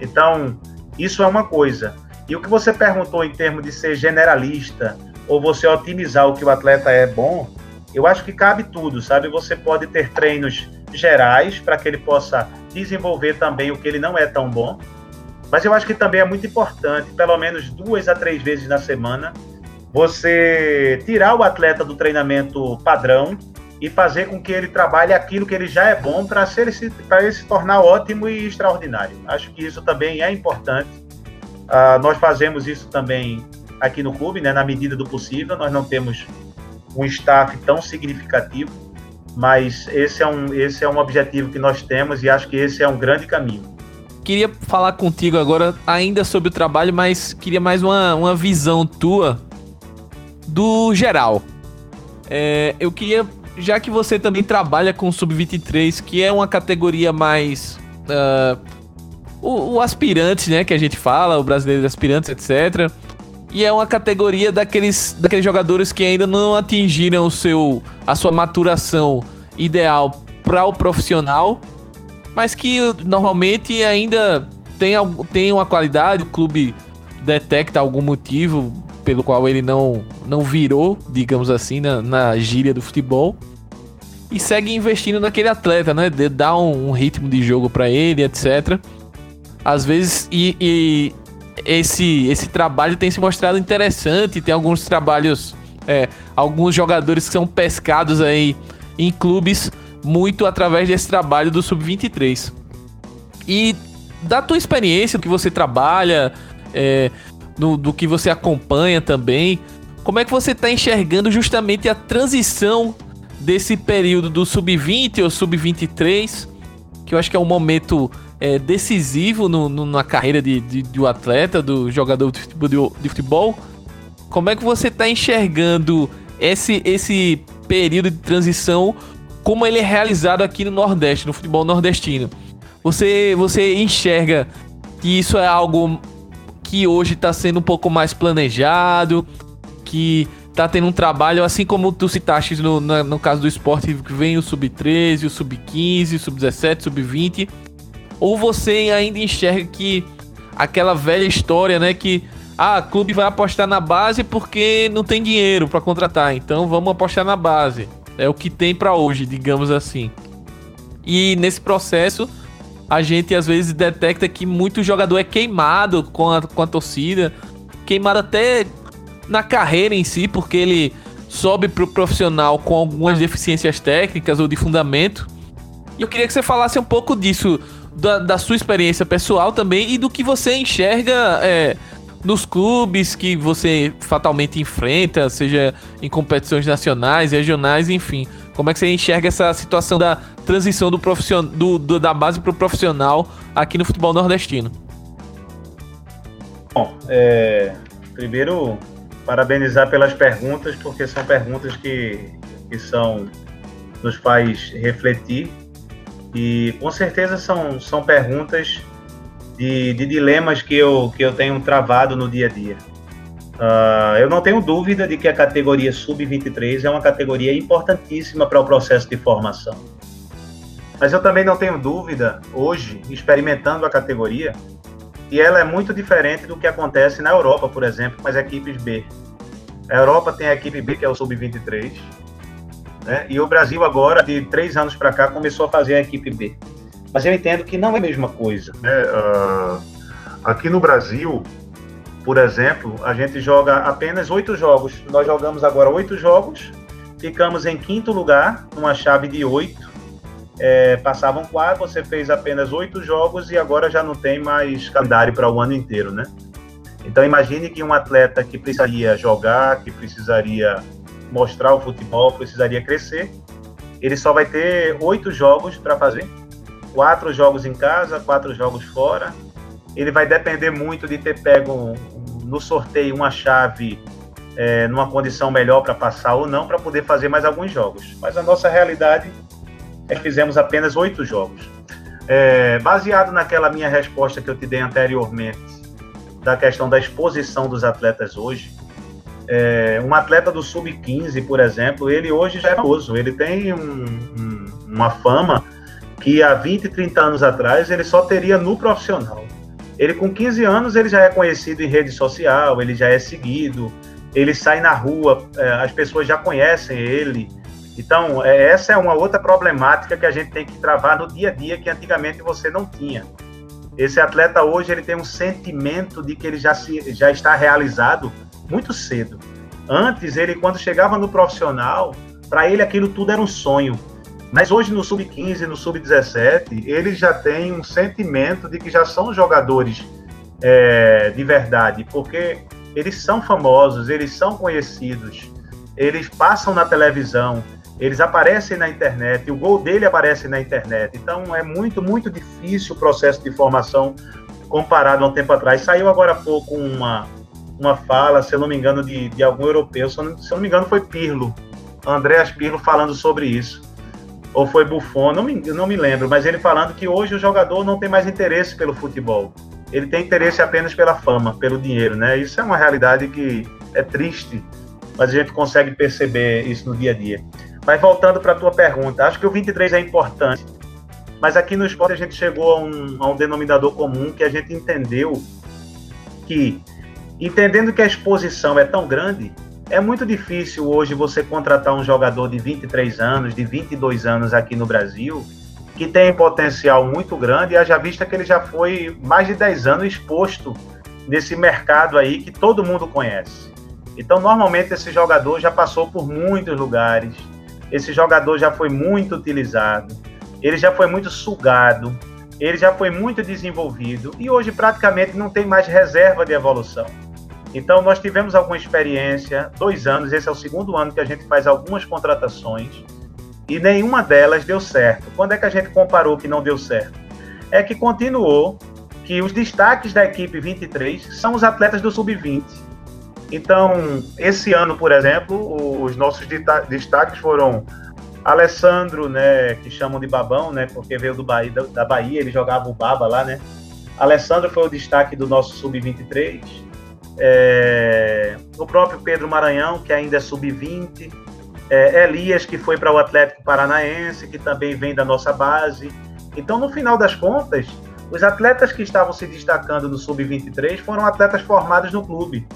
Então, isso é uma coisa. E o que você perguntou em termos de ser generalista ou você otimizar o que o atleta é bom, eu acho que cabe tudo, sabe? Você pode ter treinos gerais para que ele possa desenvolver também o que ele não é tão bom. Mas eu acho que também é muito importante, pelo menos duas a três vezes na semana, você tirar o atleta do treinamento padrão e fazer com que ele trabalhe aquilo que ele já é bom para ele, se, ele se tornar ótimo e extraordinário. Acho que isso também é importante. Uh, nós fazemos isso também aqui no clube, né, na medida do possível. Nós não temos um staff tão significativo, mas esse é um, esse é um objetivo que nós temos e acho que esse é um grande caminho. Queria falar contigo agora ainda sobre o trabalho, mas queria mais uma, uma visão tua do geral. É, eu queria já que você também trabalha com sub-23, que é uma categoria mais. Uh, o, o, aspirante, né? Que a gente fala, o brasileiro de aspirantes, etc. E é uma categoria daqueles, daqueles jogadores que ainda não atingiram o seu, a sua maturação ideal para o profissional, mas que normalmente ainda tem, tem uma qualidade, o clube detecta algum motivo pelo qual ele não, não virou, digamos assim, na, na gíria do futebol. E segue investindo naquele atleta, né? Dar um, um ritmo de jogo para ele, etc. Às vezes, e, e, esse, esse trabalho tem se mostrado interessante. Tem alguns trabalhos, é, alguns jogadores que são pescados aí em clubes muito através desse trabalho do Sub-23. E da tua experiência, do que você trabalha, é, do, do que você acompanha também. Como é que você está enxergando justamente a transição desse período do sub-20 ou sub-23, que eu acho que é um momento é, decisivo no, no, na carreira de, de, do atleta, do jogador de futebol, de futebol. Como é que você está enxergando esse, esse período de transição, como ele é realizado aqui no Nordeste, no futebol nordestino? Você, você enxerga que isso é algo que hoje está sendo um pouco mais planejado, que tá tendo um trabalho, assim como tu citaste no, no, no caso do esporte, que vem o sub-13, o sub-15, o sub-17, sub-20, ou você ainda enxerga que aquela velha história, né, que ah, clube vai apostar na base porque não tem dinheiro para contratar, então vamos apostar na base. É o que tem para hoje, digamos assim. E nesse processo, a gente às vezes detecta que muito jogador é queimado com a, com a torcida, queimado até na carreira em si, porque ele sobe pro profissional com algumas deficiências técnicas ou de fundamento. E eu queria que você falasse um pouco disso, da, da sua experiência pessoal também e do que você enxerga é, nos clubes que você fatalmente enfrenta, seja em competições nacionais, regionais, enfim. Como é que você enxerga essa situação da transição do profissional, do, do da base para o profissional aqui no futebol nordestino? Bom, é, primeiro parabenizar pelas perguntas, porque são perguntas que, que são nos faz refletir e com certeza são, são perguntas de, de dilemas que eu, que eu tenho travado no dia a dia. Uh, eu não tenho dúvida de que a categoria sub-23 é uma categoria importantíssima para o processo de formação. Mas eu também não tenho dúvida, hoje, experimentando a categoria, que ela é muito diferente do que acontece na Europa, por exemplo, com as equipes B. A Europa tem a equipe B, que é o sub-23, né? e o Brasil agora, de três anos para cá, começou a fazer a equipe B. Mas eu entendo que não é a mesma coisa. Né? Uh, aqui no Brasil, por exemplo, a gente joga apenas oito jogos. Nós jogamos agora oito jogos, ficamos em quinto lugar, numa chave de oito. É, passavam quatro, você fez apenas oito jogos e agora já não tem mais calendário para o ano inteiro, né? Então imagine que um atleta que precisaria jogar, que precisaria mostrar o futebol, precisaria crescer, ele só vai ter oito jogos para fazer, quatro jogos em casa, quatro jogos fora, ele vai depender muito de ter pego no sorteio uma chave é, numa condição melhor para passar ou não, para poder fazer mais alguns jogos. Mas a nossa realidade é que fizemos apenas oito jogos. É, baseado naquela minha resposta que eu te dei anteriormente, da questão da exposição dos atletas hoje, é, um atleta do sub-15, por exemplo, ele hoje já é famoso, ele tem um, um, uma fama que há 20, 30 anos atrás ele só teria no profissional. Ele com 15 anos ele já é conhecido em rede social, ele já é seguido, ele sai na rua, é, as pessoas já conhecem ele. Então, é, essa é uma outra problemática que a gente tem que travar no dia a dia que antigamente você não tinha. Esse atleta hoje ele tem um sentimento de que ele já, se, já está realizado muito cedo. Antes, ele quando chegava no profissional, para ele aquilo tudo era um sonho. Mas hoje no sub-15, no sub-17, eles já têm um sentimento de que já são jogadores é, de verdade, porque eles são famosos, eles são conhecidos, eles passam na televisão, eles aparecem na internet, o gol dele aparece na internet. Então é muito, muito difícil o processo de formação comparado a um tempo atrás. Saiu agora há pouco uma, uma fala, se eu não me engano, de, de algum europeu, se eu, não, se eu não me engano foi Pirlo, Andréas Pirlo falando sobre isso ou foi Buffon, não me, não me lembro, mas ele falando que hoje o jogador não tem mais interesse pelo futebol. Ele tem interesse apenas pela fama, pelo dinheiro, né? Isso é uma realidade que é triste, mas a gente consegue perceber isso no dia a dia. Mas voltando para a tua pergunta, acho que o 23 é importante, mas aqui no esporte a gente chegou a um, a um denominador comum que a gente entendeu que, entendendo que a exposição é tão grande, é muito difícil hoje você contratar um jogador de 23 anos, de 22 anos aqui no Brasil, que tem potencial muito grande, haja vista que ele já foi mais de 10 anos exposto nesse mercado aí que todo mundo conhece. Então, normalmente, esse jogador já passou por muitos lugares, esse jogador já foi muito utilizado, ele já foi muito sugado, ele já foi muito desenvolvido e hoje praticamente não tem mais reserva de evolução. Então, nós tivemos alguma experiência, dois anos, esse é o segundo ano que a gente faz algumas contratações, e nenhuma delas deu certo. Quando é que a gente comparou que não deu certo? É que continuou que os destaques da equipe 23 são os atletas do sub-20. Então, esse ano, por exemplo, os nossos destaques foram Alessandro, né, que chamam de Babão, né, porque veio do Bahia, da Bahia, ele jogava o Baba lá, né? Alessandro foi o destaque do nosso sub-23 é, o próprio Pedro Maranhão, que ainda é sub-20, é, Elias, que foi para o Atlético Paranaense, que também vem da nossa base. Então, no final das contas, os atletas que estavam se destacando no sub-23 foram atletas formados no clube.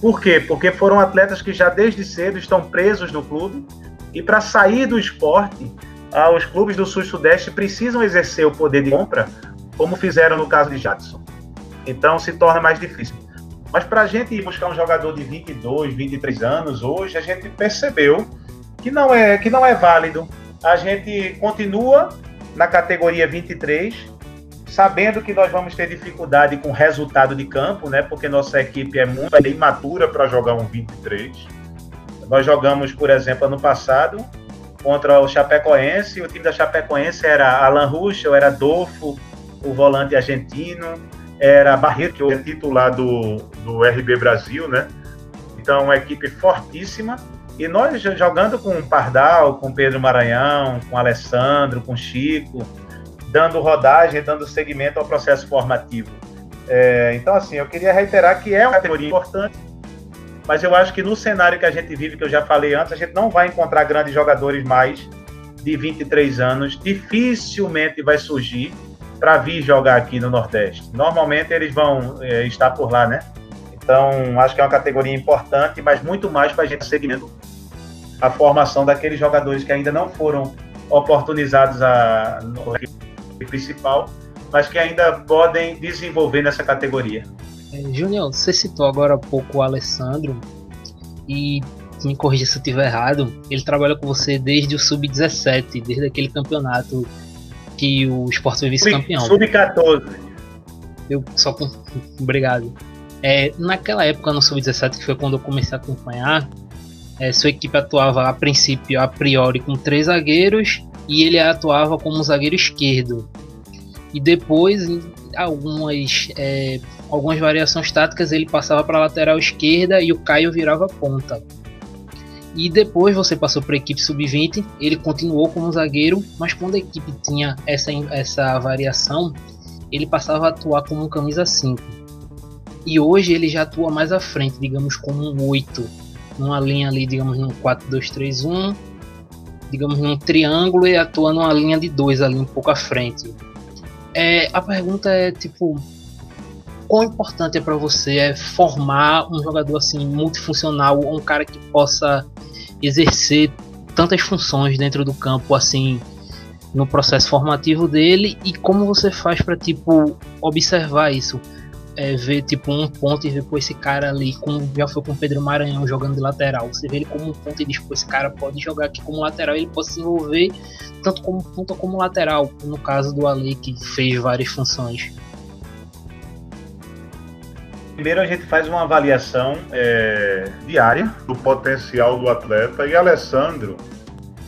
Por quê? Porque foram atletas que já desde cedo estão presos no clube e para sair do esporte, ah, os clubes do Sul-Sudeste precisam exercer o poder de compra, como fizeram no caso de Jadson. Então se torna mais difícil. Mas para a gente ir buscar um jogador de 22, 23 anos hoje, a gente percebeu que não é, que não é válido. A gente continua na categoria 23, sabendo que nós vamos ter dificuldade com resultado de campo, né? Porque nossa equipe é muito imatura para jogar um 23. Nós jogamos, por exemplo, ano passado contra o Chapecoense. O time da Chapecoense era Alan Ruschel, era Dolfo, o volante argentino, era Barreto, que é titular do, do RB Brasil, né? Então, uma equipe fortíssima. E nós jogando com Pardal, com Pedro Maranhão, com Alessandro, com Chico, dando rodagem, dando seguimento ao processo formativo. É, então, assim, eu queria reiterar que é uma categoria importante, mas eu acho que no cenário que a gente vive, que eu já falei antes, a gente não vai encontrar grandes jogadores mais de 23 anos. Dificilmente vai surgir para vir jogar aqui no Nordeste. Normalmente eles vão é, estar por lá, né? Então, acho que é uma categoria importante, mas muito mais para a gente segmento a formação daqueles jogadores que ainda não foram oportunizados a, no principal, mas que ainda podem desenvolver nessa categoria. É, Júnior, você citou agora há pouco o Alessandro e me corrija se eu estiver errado, ele trabalha com você desde o sub-17, desde aquele campeonato que o Sport foi vice-campeão. Sub-14. Eu só obrigado. É, naquela época no sub-17, que foi quando eu comecei a acompanhar, é, sua equipe atuava a princípio, a priori, com três zagueiros e ele atuava como zagueiro esquerdo. E depois, em algumas, é, algumas variações táticas, ele passava para a lateral esquerda e o Caio virava ponta. E depois você passou para a equipe sub-20, ele continuou como zagueiro, mas quando a equipe tinha essa, essa variação, ele passava a atuar como um camisa 5. E hoje ele já atua mais à frente, digamos como um 8, numa linha ali, digamos num 4-2-3-1, digamos num triângulo e atua numa linha de dois ali um pouco à frente. É, a pergunta é tipo, quão importante é para você é formar um jogador assim multifuncional, um cara que possa exercer tantas funções dentro do campo assim no processo formativo dele e como você faz para tipo observar isso? É, ver tipo um ponto e ver esse cara ali como já foi com o Pedro Maranhão jogando de lateral você vê ele como um ponto e diz esse cara pode jogar aqui como lateral ele pode se envolver tanto como ponta como lateral no caso do Ali que fez várias funções Primeiro a gente faz uma avaliação é, diária do potencial do atleta e Alessandro,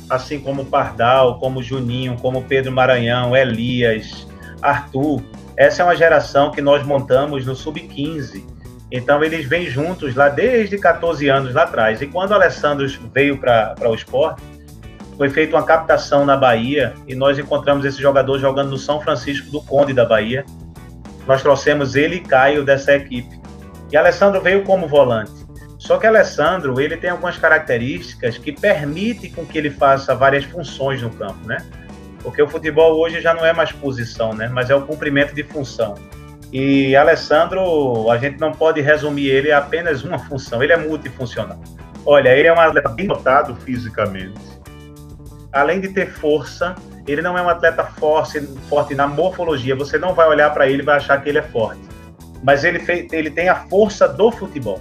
assim como Pardal, como Juninho, como Pedro Maranhão, Elias, Arthur, essa é uma geração que nós montamos no Sub-15. Então eles vêm juntos lá desde 14 anos lá atrás. E quando o Alessandro veio para o esporte, foi feita uma captação na Bahia e nós encontramos esse jogador jogando no São Francisco do Conde da Bahia. Nós trouxemos ele e Caio dessa equipe. E Alessandro veio como volante. Só que Alessandro, ele tem algumas características que permitem com que ele faça várias funções no campo, né? Porque o futebol hoje já não é mais posição, né? Mas é o cumprimento de função. E Alessandro, a gente não pode resumir ele a apenas uma função, ele é multifuncional. Olha, ele é um atleta bem dotado fisicamente. Além de ter força, ele não é um atleta forte, forte na morfologia. Você não vai olhar para ele e vai achar que ele é forte mas ele, fez, ele tem a força do futebol.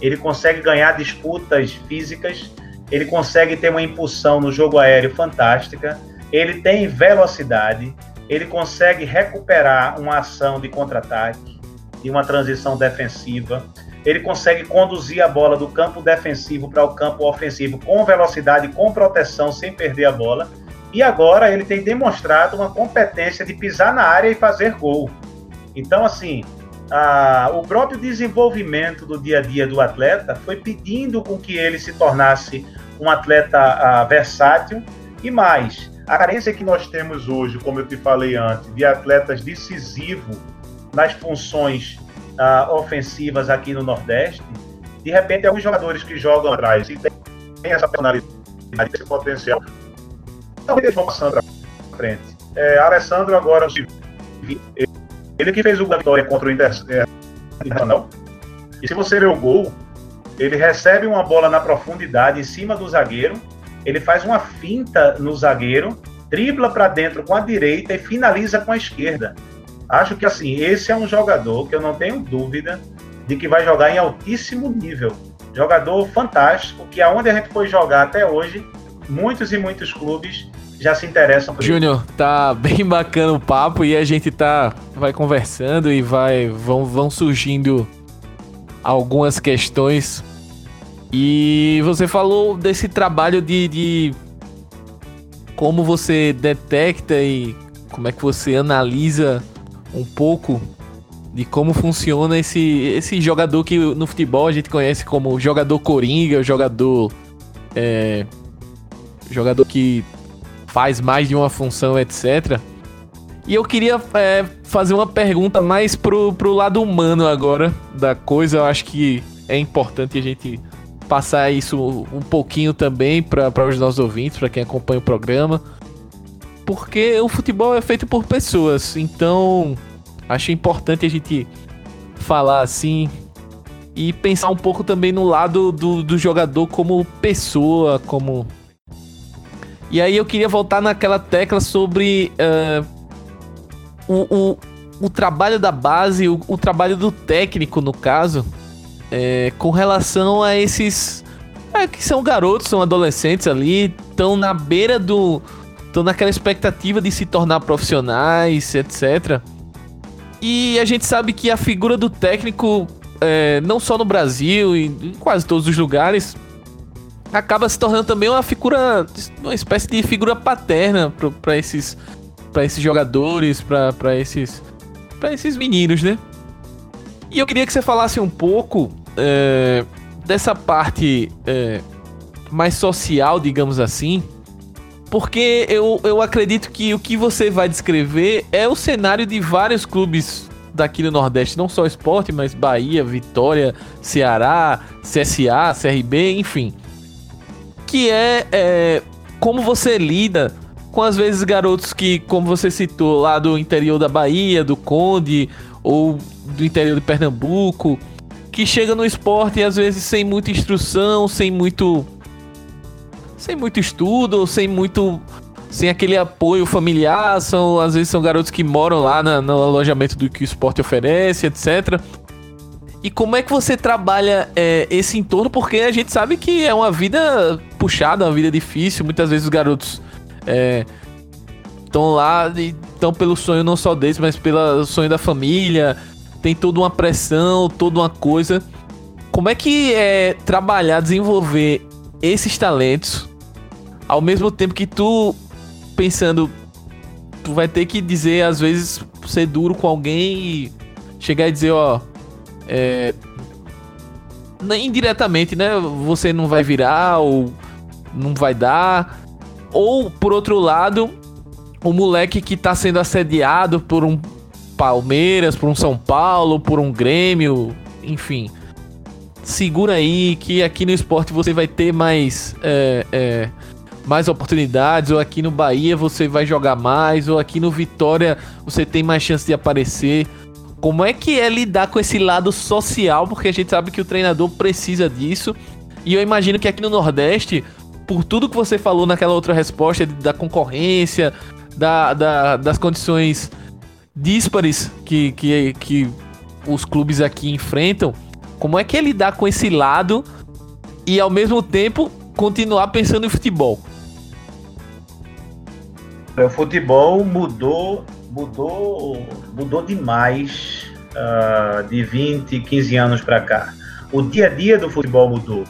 Ele consegue ganhar disputas físicas, ele consegue ter uma impulsão no jogo aéreo fantástica, ele tem velocidade, ele consegue recuperar uma ação de contra-ataque, de uma transição defensiva, ele consegue conduzir a bola do campo defensivo para o campo ofensivo com velocidade, com proteção, sem perder a bola. E agora ele tem demonstrado uma competência de pisar na área e fazer gol. Então, assim, ah, o próprio desenvolvimento do dia a dia do atleta foi pedindo com que ele se tornasse um atleta ah, versátil e mais. A carência que nós temos hoje, como eu te falei antes, de atletas decisivos nas funções ah, ofensivas aqui no Nordeste, de repente, alguns jogadores que jogam atrás e têm essa personalidade, esse potencial, talvez vão passando para frente. É, Alessandro agora ele que fez o da vitória contra o Internacional. E se você ver o gol, ele recebe uma bola na profundidade em cima do zagueiro, ele faz uma finta no zagueiro, dribla para dentro com a direita e finaliza com a esquerda. Acho que assim, esse é um jogador que eu não tenho dúvida de que vai jogar em altíssimo nível. Jogador fantástico, que aonde a gente foi jogar até hoje, muitos e muitos clubes já se interessam por Júnior, tá bem (laughs) bacana o papo e a gente tá vai conversando e vai vão, vão surgindo algumas questões. E você falou desse trabalho de, de como você detecta e como é que você analisa um pouco de como funciona esse, esse jogador que no futebol a gente conhece como jogador coringa, jogador é, jogador que faz mais de uma função, etc. E eu queria é, fazer uma pergunta mais pro, pro lado humano agora da coisa. Eu acho que é importante a gente passar isso um pouquinho também para os nossos ouvintes, para quem acompanha o programa. Porque o futebol é feito por pessoas, então acho importante a gente falar assim e pensar um pouco também no lado do, do jogador como pessoa, como. E aí eu queria voltar naquela tecla sobre uh, o, o, o, trabalho da base, o, o trabalho do técnico, no caso, é, com relação a esses. É, que são garotos, são adolescentes ali, estão na beira do. estão naquela expectativa de se tornar profissionais, etc. E a gente sabe que a figura do técnico, é, não só no Brasil, em quase todos os lugares, acaba se tornando também uma figura, uma espécie de figura paterna para esses, pra esses jogadores, para esses, pra esses meninos, né? E eu queria que você falasse um pouco é, dessa parte é, mais social, digamos assim, porque eu, eu acredito que o que você vai descrever é o cenário de vários clubes daqui no Nordeste, não só esporte, mas Bahia, Vitória, Ceará, CSA, CRB, enfim. Que é, é como você lida com às vezes garotos que, como você citou, lá do interior da Bahia, do Conde, ou do interior de Pernambuco, que chega no esporte e às vezes sem muita instrução, sem muito sem muito estudo, sem muito sem aquele apoio familiar, são às vezes são garotos que moram lá na, no alojamento do que o esporte oferece, etc. E como é que você trabalha é, esse entorno? Porque a gente sabe que é uma vida puxada, uma vida difícil. Muitas vezes os garotos estão é, lá e estão pelo sonho não só deles, mas pelo sonho da família tem toda uma pressão, toda uma coisa. Como é que é trabalhar, desenvolver esses talentos ao mesmo tempo que tu pensando tu vai ter que dizer às vezes ser duro com alguém e chegar e dizer, ó, é, indiretamente, né? Você não vai virar ou não vai dar. Ou por outro lado, o moleque que tá sendo assediado por um Palmeiras, por um São Paulo, por um Grêmio, enfim. Segura aí que aqui no esporte você vai ter mais, é, é, mais oportunidades, ou aqui no Bahia você vai jogar mais, ou aqui no Vitória você tem mais chance de aparecer. Como é que é lidar com esse lado social? Porque a gente sabe que o treinador precisa disso. E eu imagino que aqui no Nordeste, por tudo que você falou naquela outra resposta da concorrência, da, da das condições díspares que, que, que os clubes aqui enfrentam, como é que é lidar com esse lado e ao mesmo tempo continuar pensando em futebol? O futebol mudou, mudou, mudou demais uh, de 20, 15 anos para cá. O dia a dia do futebol mudou.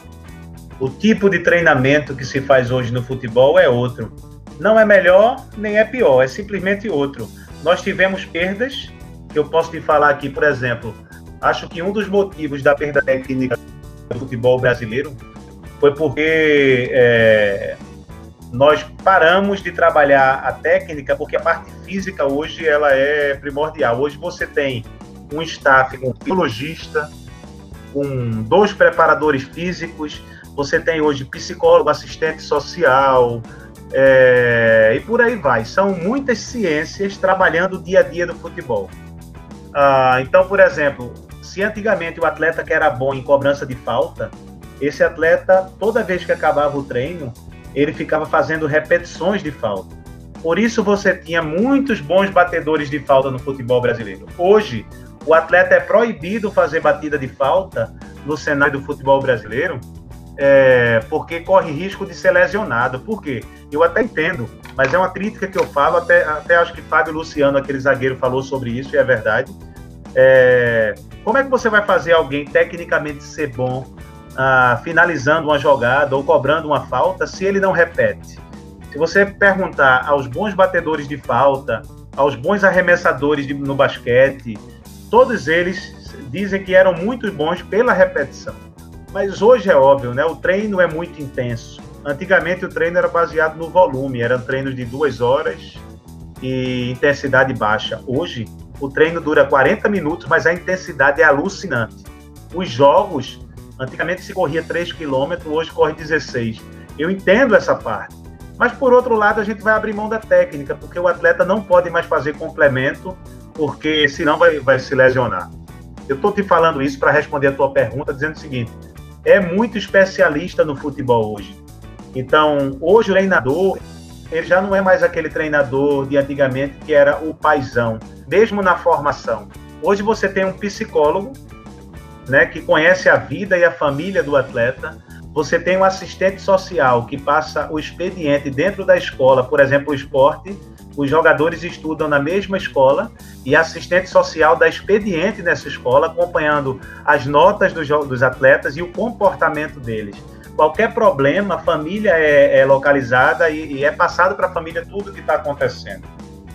O tipo de treinamento que se faz hoje no futebol é outro. Não é melhor nem é pior, é simplesmente outro. Nós tivemos perdas, que eu posso te falar aqui, por exemplo, acho que um dos motivos da perda técnica do futebol brasileiro foi porque é, nós paramos de trabalhar a técnica porque a parte física hoje ela é primordial. Hoje você tem um staff com um biologista, com dois preparadores físicos, você tem hoje psicólogo, assistente social, é, e por aí vai. São muitas ciências trabalhando o dia a dia do futebol. Ah, então, por exemplo, se antigamente o atleta que era bom em cobrança de falta, esse atleta, toda vez que acabava o treino, ele ficava fazendo repetições de falta. Por isso você tinha muitos bons batedores de falta no futebol brasileiro. Hoje, o atleta é proibido fazer batida de falta no cenário do futebol brasileiro é, porque corre risco de ser lesionado. Por quê? Eu até entendo, mas é uma crítica que eu falo, até, até acho que Fábio Luciano, aquele zagueiro, falou sobre isso, e é verdade. É, como é que você vai fazer alguém tecnicamente ser bom ah, finalizando uma jogada ou cobrando uma falta se ele não repete? Se você perguntar aos bons batedores de falta, aos bons arremessadores de, no basquete, todos eles dizem que eram muito bons pela repetição. Mas hoje é óbvio, né? O treino é muito intenso. Antigamente o treino era baseado no volume, eram treinos de duas horas e intensidade baixa. Hoje o treino dura 40 minutos, mas a intensidade é alucinante. Os jogos, antigamente se corria 3 km, hoje corre 16. Eu entendo essa parte. Mas por outro lado, a gente vai abrir mão da técnica, porque o atleta não pode mais fazer complemento, porque senão vai, vai se lesionar. Eu estou te falando isso para responder a tua pergunta, dizendo o seguinte: é muito especialista no futebol hoje. Então, hoje o treinador, ele já não é mais aquele treinador de antigamente que era o paizão, mesmo na formação. Hoje você tem um psicólogo, né, que conhece a vida e a família do atleta. Você tem um assistente social que passa o expediente dentro da escola, por exemplo, o esporte, os jogadores estudam na mesma escola e assistente social dá expediente nessa escola, acompanhando as notas dos, dos atletas e o comportamento deles. Qualquer problema, a família é, é localizada e, e, é passado para a família tudo que está acontecendo.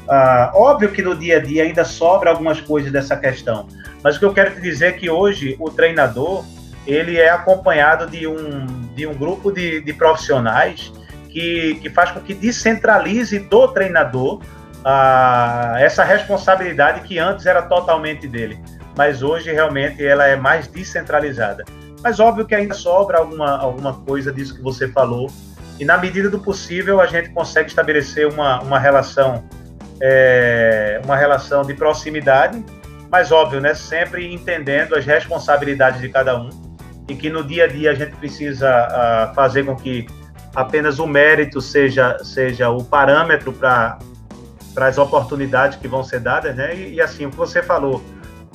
Ah, óbvio que no dia a dia ainda sobra algumas coisas dessa questão, mas o que eu quero te dizer é que hoje o treinador ele é acompanhado de um, de um grupo de, de profissionais que, que faz com que descentralize do treinador ah, essa responsabilidade que antes era totalmente dele, mas hoje realmente ela é mais descentralizada. Mas óbvio que ainda sobra alguma, alguma coisa disso que você falou, e na medida do possível a gente consegue estabelecer uma, uma relação é, uma relação de proximidade, mas óbvio, né, sempre entendendo as responsabilidades de cada um e que no dia a dia a gente precisa uh, fazer com que apenas o mérito seja, seja o parâmetro para as oportunidades que vão ser dadas, né? E, e, assim, o que você falou,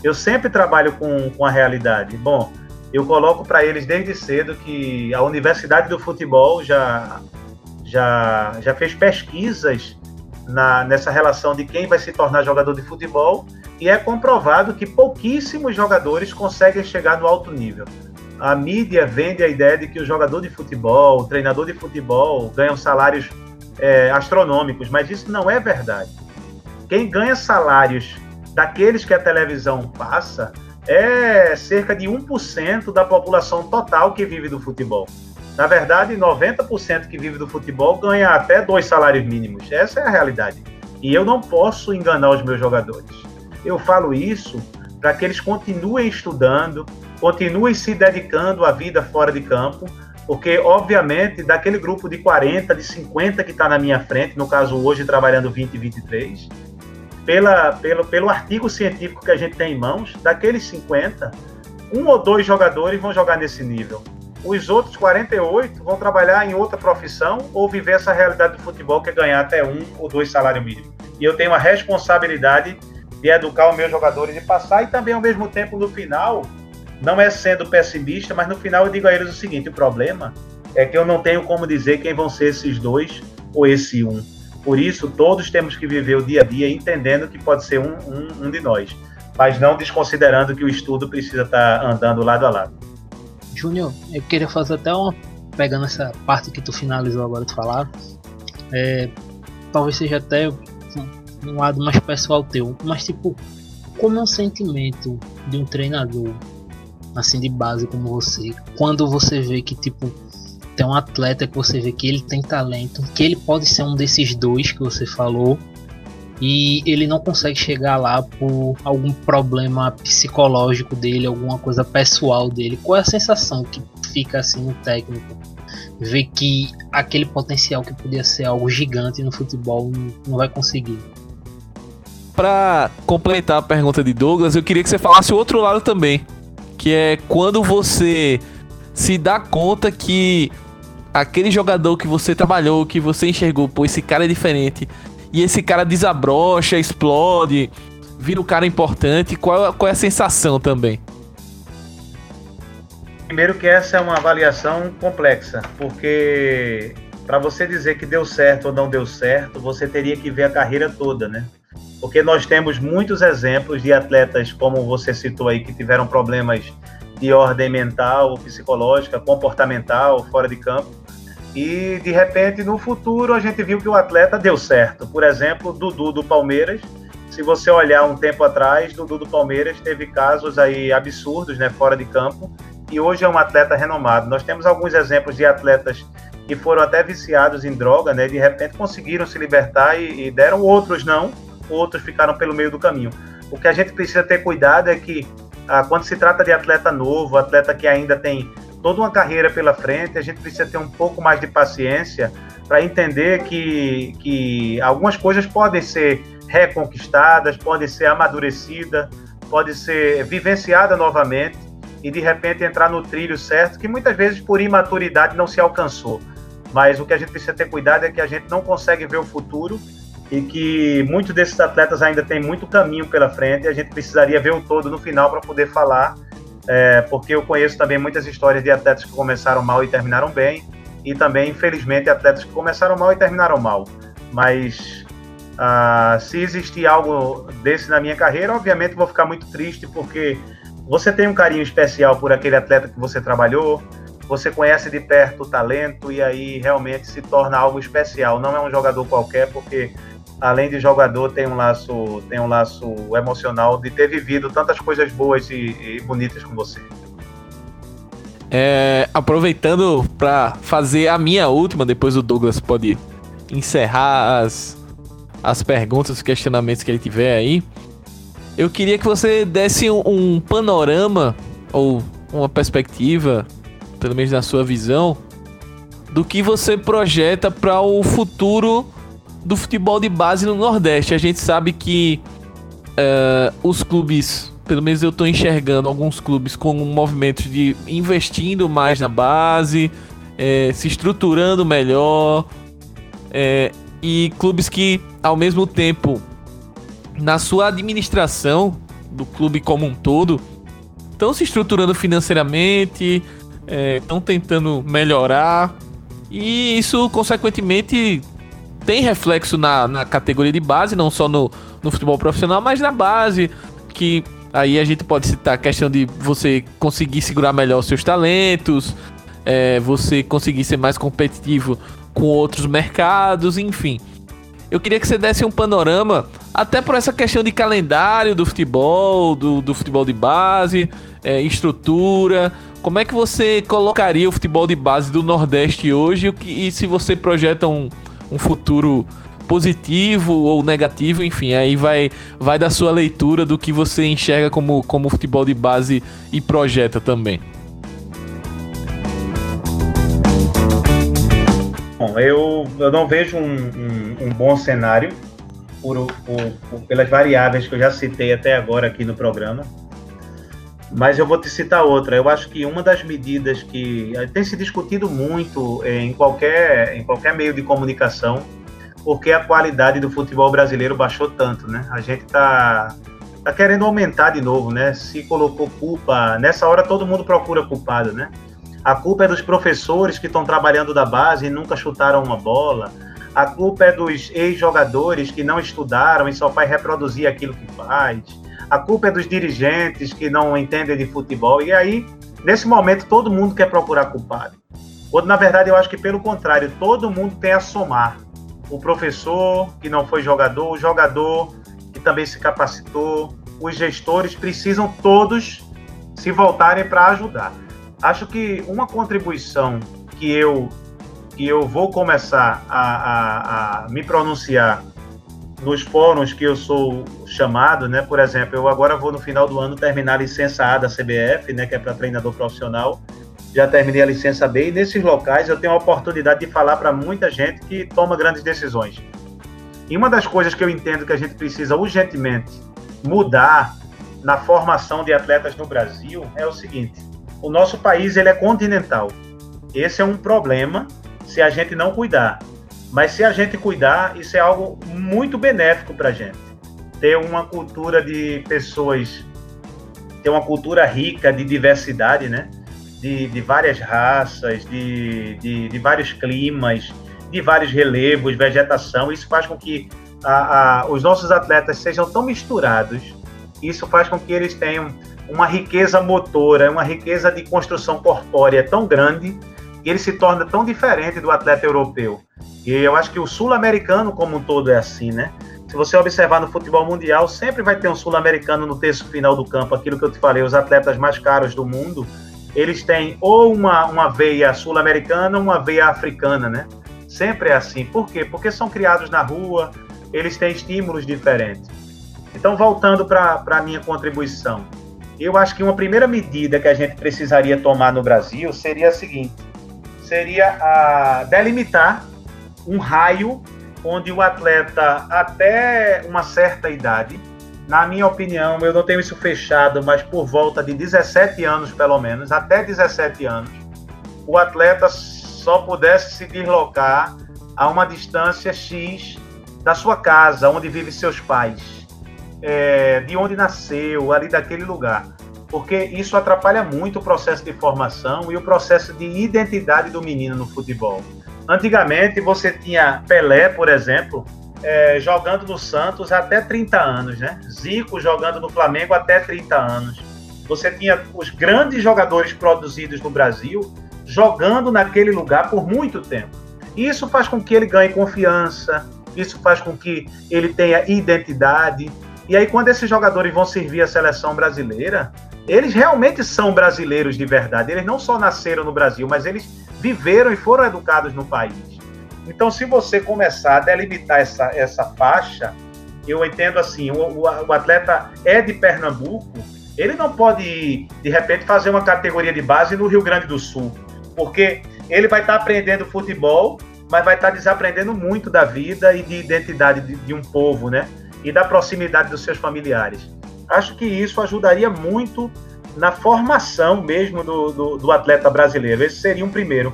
eu sempre trabalho com, com a realidade. Bom, eu coloco para eles desde cedo que a Universidade do Futebol já, já, já fez pesquisas na, nessa relação de quem vai se tornar jogador de futebol e é comprovado que pouquíssimos jogadores conseguem chegar no alto nível a mídia vende a ideia de que o jogador de futebol, o treinador de futebol ganham salários é, astronômicos, mas isso não é verdade. Quem ganha salários daqueles que a televisão passa é cerca de 1% da população total que vive do futebol. Na verdade, 90% que vive do futebol ganha até dois salários mínimos. Essa é a realidade. E eu não posso enganar os meus jogadores. Eu falo isso para que eles continuem estudando, continuem se dedicando à vida fora de campo, porque, obviamente, daquele grupo de 40, de 50 que está na minha frente, no caso hoje trabalhando 20 e 23, pela, pelo, pelo artigo científico que a gente tem em mãos, daqueles 50, um ou dois jogadores vão jogar nesse nível. Os outros 48 vão trabalhar em outra profissão ou viver essa realidade do futebol que é ganhar até um ou dois salários mínimos. E eu tenho a responsabilidade de educar os meus jogadores e passar, e também ao mesmo tempo, no final, não é sendo pessimista, mas no final eu digo a eles o seguinte: o problema é que eu não tenho como dizer quem vão ser esses dois ou esse um. Por isso, todos temos que viver o dia a dia entendendo que pode ser um, um, um de nós, mas não desconsiderando que o estudo precisa estar andando lado a lado. Júnior, eu queria fazer até uma. Pegando essa parte que tu finalizou agora de falar, é, talvez seja até um lado mais pessoal teu, mas tipo, como é um sentimento de um treinador assim de base como você, quando você vê que tipo tem um atleta que você vê que ele tem talento, que ele pode ser um desses dois que você falou, e ele não consegue chegar lá por algum problema psicológico dele, alguma coisa pessoal dele. Qual é a sensação que fica assim no técnico? Ver que aquele potencial que podia ser algo gigante no futebol não vai conseguir. Para completar a pergunta de Douglas, eu queria que você falasse o outro lado também que é quando você se dá conta que aquele jogador que você trabalhou, que você enxergou, pô, esse cara é diferente, e esse cara desabrocha, explode, vira um cara importante, qual, qual é a sensação também? Primeiro que essa é uma avaliação complexa, porque para você dizer que deu certo ou não deu certo, você teria que ver a carreira toda, né? Porque nós temos muitos exemplos de atletas, como você citou aí, que tiveram problemas de ordem mental, psicológica, comportamental, fora de campo. E de repente, no futuro, a gente viu que o atleta deu certo. Por exemplo, Dudu do Palmeiras. Se você olhar um tempo atrás, Dudu do Palmeiras teve casos aí absurdos, né, fora de campo, e hoje é um atleta renomado. Nós temos alguns exemplos de atletas que foram até viciados em droga, né? De repente conseguiram se libertar e, e deram, outros não, outros ficaram pelo meio do caminho. O que a gente precisa ter cuidado é que ah, quando se trata de atleta novo, atleta que ainda tem toda uma carreira pela frente, a gente precisa ter um pouco mais de paciência para entender que, que algumas coisas podem ser reconquistadas, podem ser amadurecidas, podem ser vivenciadas novamente e de repente entrar no trilho certo, que muitas vezes por imaturidade não se alcançou. Mas o que a gente precisa ter cuidado é que a gente não consegue ver o futuro e que muitos desses atletas ainda têm muito caminho pela frente e a gente precisaria ver o todo no final para poder falar, é, porque eu conheço também muitas histórias de atletas que começaram mal e terminaram bem e também, infelizmente, atletas que começaram mal e terminaram mal. Mas ah, se existir algo desse na minha carreira, obviamente vou ficar muito triste porque você tem um carinho especial por aquele atleta que você trabalhou, você conhece de perto o talento e aí realmente se torna algo especial. Não é um jogador qualquer, porque além de jogador tem um laço, tem um laço emocional de ter vivido tantas coisas boas e, e bonitas com você. É, aproveitando para fazer a minha última, depois o Douglas pode encerrar as, as perguntas, os questionamentos que ele tiver aí. Eu queria que você desse um, um panorama ou uma perspectiva, pelo menos na sua visão, do que você projeta para o futuro do futebol de base no Nordeste. A gente sabe que uh, os clubes, pelo menos eu estou enxergando alguns clubes com movimentos de investindo mais na base, é, se estruturando melhor, é, e clubes que ao mesmo tempo na sua administração do clube como um todo, estão se estruturando financeiramente, estão é, tentando melhorar e isso, consequentemente, tem reflexo na, na categoria de base, não só no, no futebol profissional, mas na base, que aí a gente pode citar a questão de você conseguir segurar melhor seus talentos, é, você conseguir ser mais competitivo com outros mercados, enfim. Eu queria que você desse um panorama, até por essa questão de calendário do futebol, do, do futebol de base, é, estrutura. Como é que você colocaria o futebol de base do Nordeste hoje e, e se você projeta um, um futuro positivo ou negativo, enfim, aí vai, vai da sua leitura do que você enxerga como, como futebol de base e projeta também. Bom, eu, eu não vejo um, um, um bom cenário por, por, por, pelas variáveis que eu já citei até agora aqui no programa. Mas eu vou te citar outra. Eu acho que uma das medidas que tem se discutido muito em qualquer, em qualquer meio de comunicação, porque a qualidade do futebol brasileiro baixou tanto, né? A gente está tá querendo aumentar de novo, né? Se colocou culpa. Nessa hora todo mundo procura culpado, né? A culpa é dos professores que estão trabalhando da base e nunca chutaram uma bola. A culpa é dos ex-jogadores que não estudaram e só faz reproduzir aquilo que faz. A culpa é dos dirigentes que não entendem de futebol. E aí, nesse momento, todo mundo quer procurar culpado. Quando, na verdade, eu acho que, pelo contrário, todo mundo tem a somar. O professor que não foi jogador, o jogador que também se capacitou, os gestores precisam todos se voltarem para ajudar acho que uma contribuição que eu que eu vou começar a, a, a me pronunciar nos fóruns que eu sou chamado, né? Por exemplo, eu agora vou no final do ano terminar a licença A da CBF, né? Que é para treinador profissional. Já terminei a licença B e nesses locais eu tenho a oportunidade de falar para muita gente que toma grandes decisões. E uma das coisas que eu entendo que a gente precisa urgentemente mudar na formação de atletas no Brasil é o seguinte: o nosso país ele é continental. Esse é um problema se a gente não cuidar. Mas se a gente cuidar, isso é algo muito benéfico para a gente. Ter uma cultura de pessoas, ter uma cultura rica de diversidade, né? de, de várias raças, de, de, de, vários climas, de vários relevos, vegetação. Isso faz com que a, a, os nossos atletas sejam tão misturados. Isso faz com que eles tenham uma riqueza motora, uma riqueza de construção corpórea tão grande que ele se torna tão diferente do atleta europeu. E eu acho que o sul-americano como um todo é assim, né? Se você observar no futebol mundial, sempre vai ter um sul-americano no terço final do campo, aquilo que eu te falei, os atletas mais caros do mundo, eles têm ou uma, uma veia sul-americana uma veia africana, né? Sempre é assim. Por quê? Porque são criados na rua, eles têm estímulos diferentes. Então, voltando para a minha contribuição, eu acho que uma primeira medida que a gente precisaria tomar no Brasil seria a seguinte: seria a delimitar um raio onde o atleta, até uma certa idade, na minha opinião, eu não tenho isso fechado, mas por volta de 17 anos, pelo menos, até 17 anos, o atleta só pudesse se deslocar a uma distância X da sua casa, onde vivem seus pais, é, de onde nasceu, ali daquele lugar. Porque isso atrapalha muito o processo de formação e o processo de identidade do menino no futebol. Antigamente você tinha Pelé, por exemplo, é, jogando no Santos até 30 anos, né? Zico jogando no Flamengo até 30 anos. Você tinha os grandes jogadores produzidos no Brasil jogando naquele lugar por muito tempo. Isso faz com que ele ganhe confiança, isso faz com que ele tenha identidade. E aí, quando esses jogadores vão servir a seleção brasileira, eles realmente são brasileiros de verdade. Eles não só nasceram no Brasil, mas eles viveram e foram educados no país. Então, se você começar a delimitar essa, essa faixa, eu entendo assim: o, o, atleta é de Pernambuco, ele não pode, de repente, fazer uma categoria de base no Rio Grande do Sul, porque ele vai estar aprendendo futebol, mas vai estar desaprendendo muito da vida e de identidade de, de um povo, né? E da proximidade dos seus familiares. Acho que isso ajudaria muito na formação mesmo do, do, do, atleta brasileiro. Esse seria um primeiro.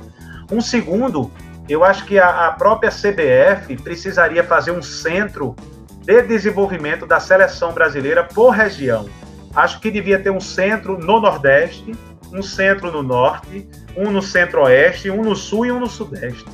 Um segundo, eu acho que a, a própria CBF precisaria fazer um centro de desenvolvimento da seleção brasileira por região. Acho que devia ter um centro no Nordeste, um centro no Norte, um no Centro-Oeste, um no Sul e um no Sudeste.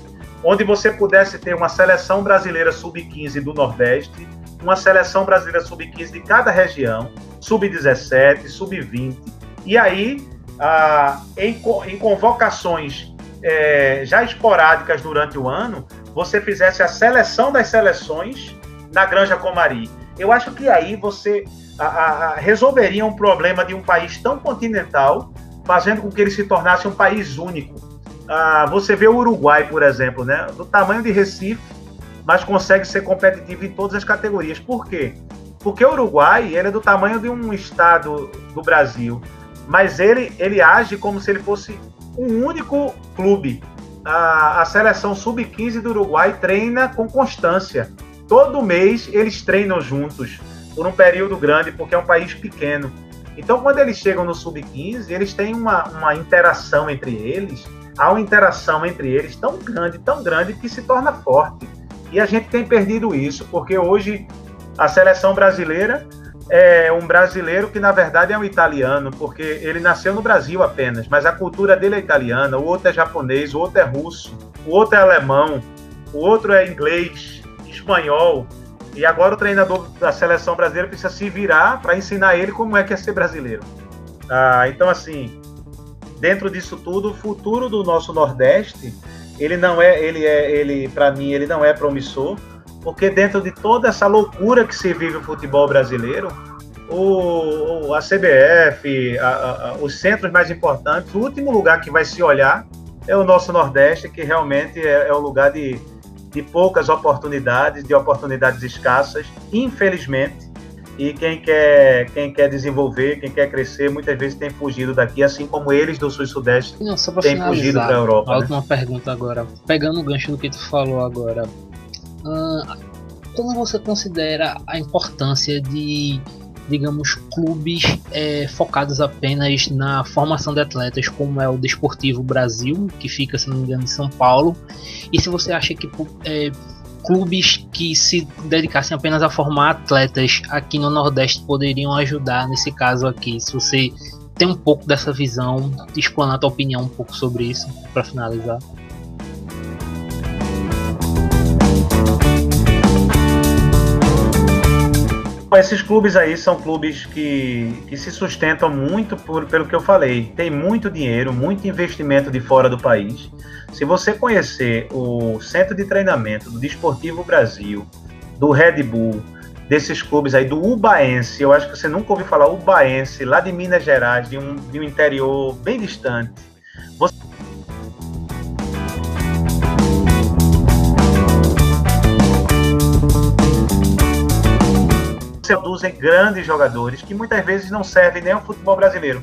Onde você pudesse ter uma seleção brasileira sub-15 do Nordeste, uma seleção brasileira sub-15 de cada região, sub-17, sub-20, e aí, ah, em, em, convocações é, já esporádicas durante o ano, você fizesse a seleção das seleções na Granja Comari. Eu acho que aí você a, a, resolveria um problema de um país tão continental, fazendo com que ele se tornasse um país único. Ah, você vê o Uruguai, por exemplo, né, do tamanho de Recife, mas consegue ser competitivo em todas as categorias. Por quê? Porque o Uruguai ele é do tamanho de um estado do Brasil mas ele, ele age como se ele fosse um único clube. A, a seleção sub-15 do Uruguai treina com constância. Todo mês eles treinam juntos, por um período grande, porque é um país pequeno. Então, quando eles chegam no sub-15, eles têm uma, uma interação entre eles, há uma interação entre eles tão grande, tão grande, que se torna forte. E a gente tem perdido isso, porque hoje a seleção brasileira é um brasileiro que na verdade é um italiano, porque ele nasceu no Brasil apenas, mas a cultura dele é italiana, o outro é japonês, o outro é russo, o outro é alemão, o outro é inglês, espanhol. E agora o treinador da seleção brasileira precisa se virar para ensinar ele como é que é ser brasileiro. Ah, então assim, dentro disso tudo, o futuro do nosso Nordeste, ele não é, ele é, ele para mim ele não é promissor porque dentro de toda essa loucura que se vive o futebol brasileiro, o, a CBF, a, a, os centros mais importantes, o último lugar que vai se olhar é o nosso Nordeste, que realmente é, é um lugar de, de poucas oportunidades, de oportunidades escassas, infelizmente. E quem quer, quem quer desenvolver, quem quer crescer, muitas vezes tem fugido daqui, assim como eles do Sul e Sudeste têm fugido para a Europa. A né? última pergunta agora, pegando o gancho do que tu falou agora, Uh, como você considera a importância de, digamos, clubes é, focados apenas na formação de atletas, como é o Desportivo Brasil, que fica, se não me engano, em São Paulo, e se você acha que é, clubes que se dedicassem apenas a formar atletas aqui no Nordeste poderiam ajudar nesse caso aqui, se você tem um pouco dessa visão, explanar tua opinião um pouco sobre isso, para finalizar. Esses clubes aí são clubes que, que se sustentam muito por, pelo que eu falei. Tem muito dinheiro, muito investimento de fora do país. Se você conhecer o centro de treinamento do Desportivo Brasil, do Red Bull, desses clubes aí, do Ubaense, eu acho que você nunca ouviu falar Ubaense, lá de Minas Gerais, de um, de um interior bem distante. Seduzem grandes jogadores que muitas vezes não servem nem ao futebol brasileiro.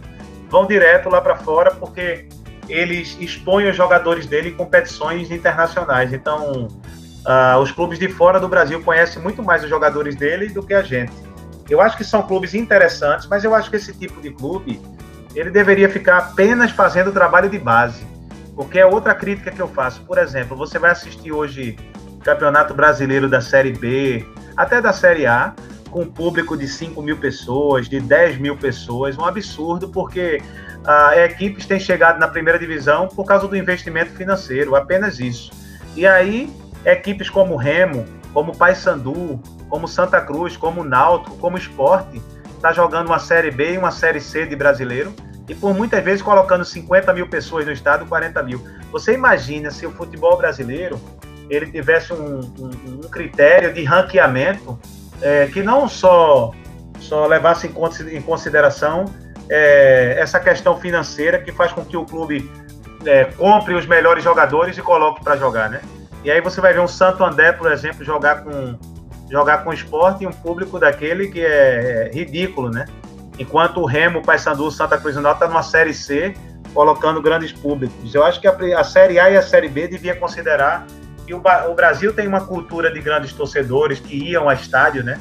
Vão direto lá para fora porque eles expõem os jogadores dele em competições internacionais. Então, uh, os clubes de fora do Brasil conhecem muito mais os jogadores dele do que a gente. Eu acho que são clubes interessantes, mas eu acho que esse tipo de clube ele deveria ficar apenas fazendo trabalho de base. Porque é outra crítica que eu faço. Por exemplo, você vai assistir hoje Campeonato Brasileiro da Série B, até da Série A, com um público de 5 mil pessoas, de 10 mil pessoas, um absurdo, porque ah, equipes têm chegado na primeira divisão por causa do investimento financeiro, apenas isso. E aí, equipes como Remo, como Paysandu, como Santa Cruz, como Náutico, como Esporte, está jogando uma Série B e uma Série C de brasileiro, e por muitas vezes colocando 50 mil pessoas no estado, 40 mil. Você imagina se o futebol brasileiro ele tivesse um, um, um critério de ranqueamento é, que não só, só levasse em consideração é, essa questão financeira que faz com que o clube é, compre os melhores jogadores e coloque para jogar, né? E aí você vai ver um Santo André, por exemplo, jogar com jogar com esporte e um público daquele que é, é ridículo, né? Enquanto o Remo, o Paysandu, Santa Cruz do Norte está numa Série C, colocando grandes públicos. Eu acho que a, a, Série A e a Série B devia considerar que o, o, Brasil tem uma cultura de grandes torcedores que iam a estádio, né?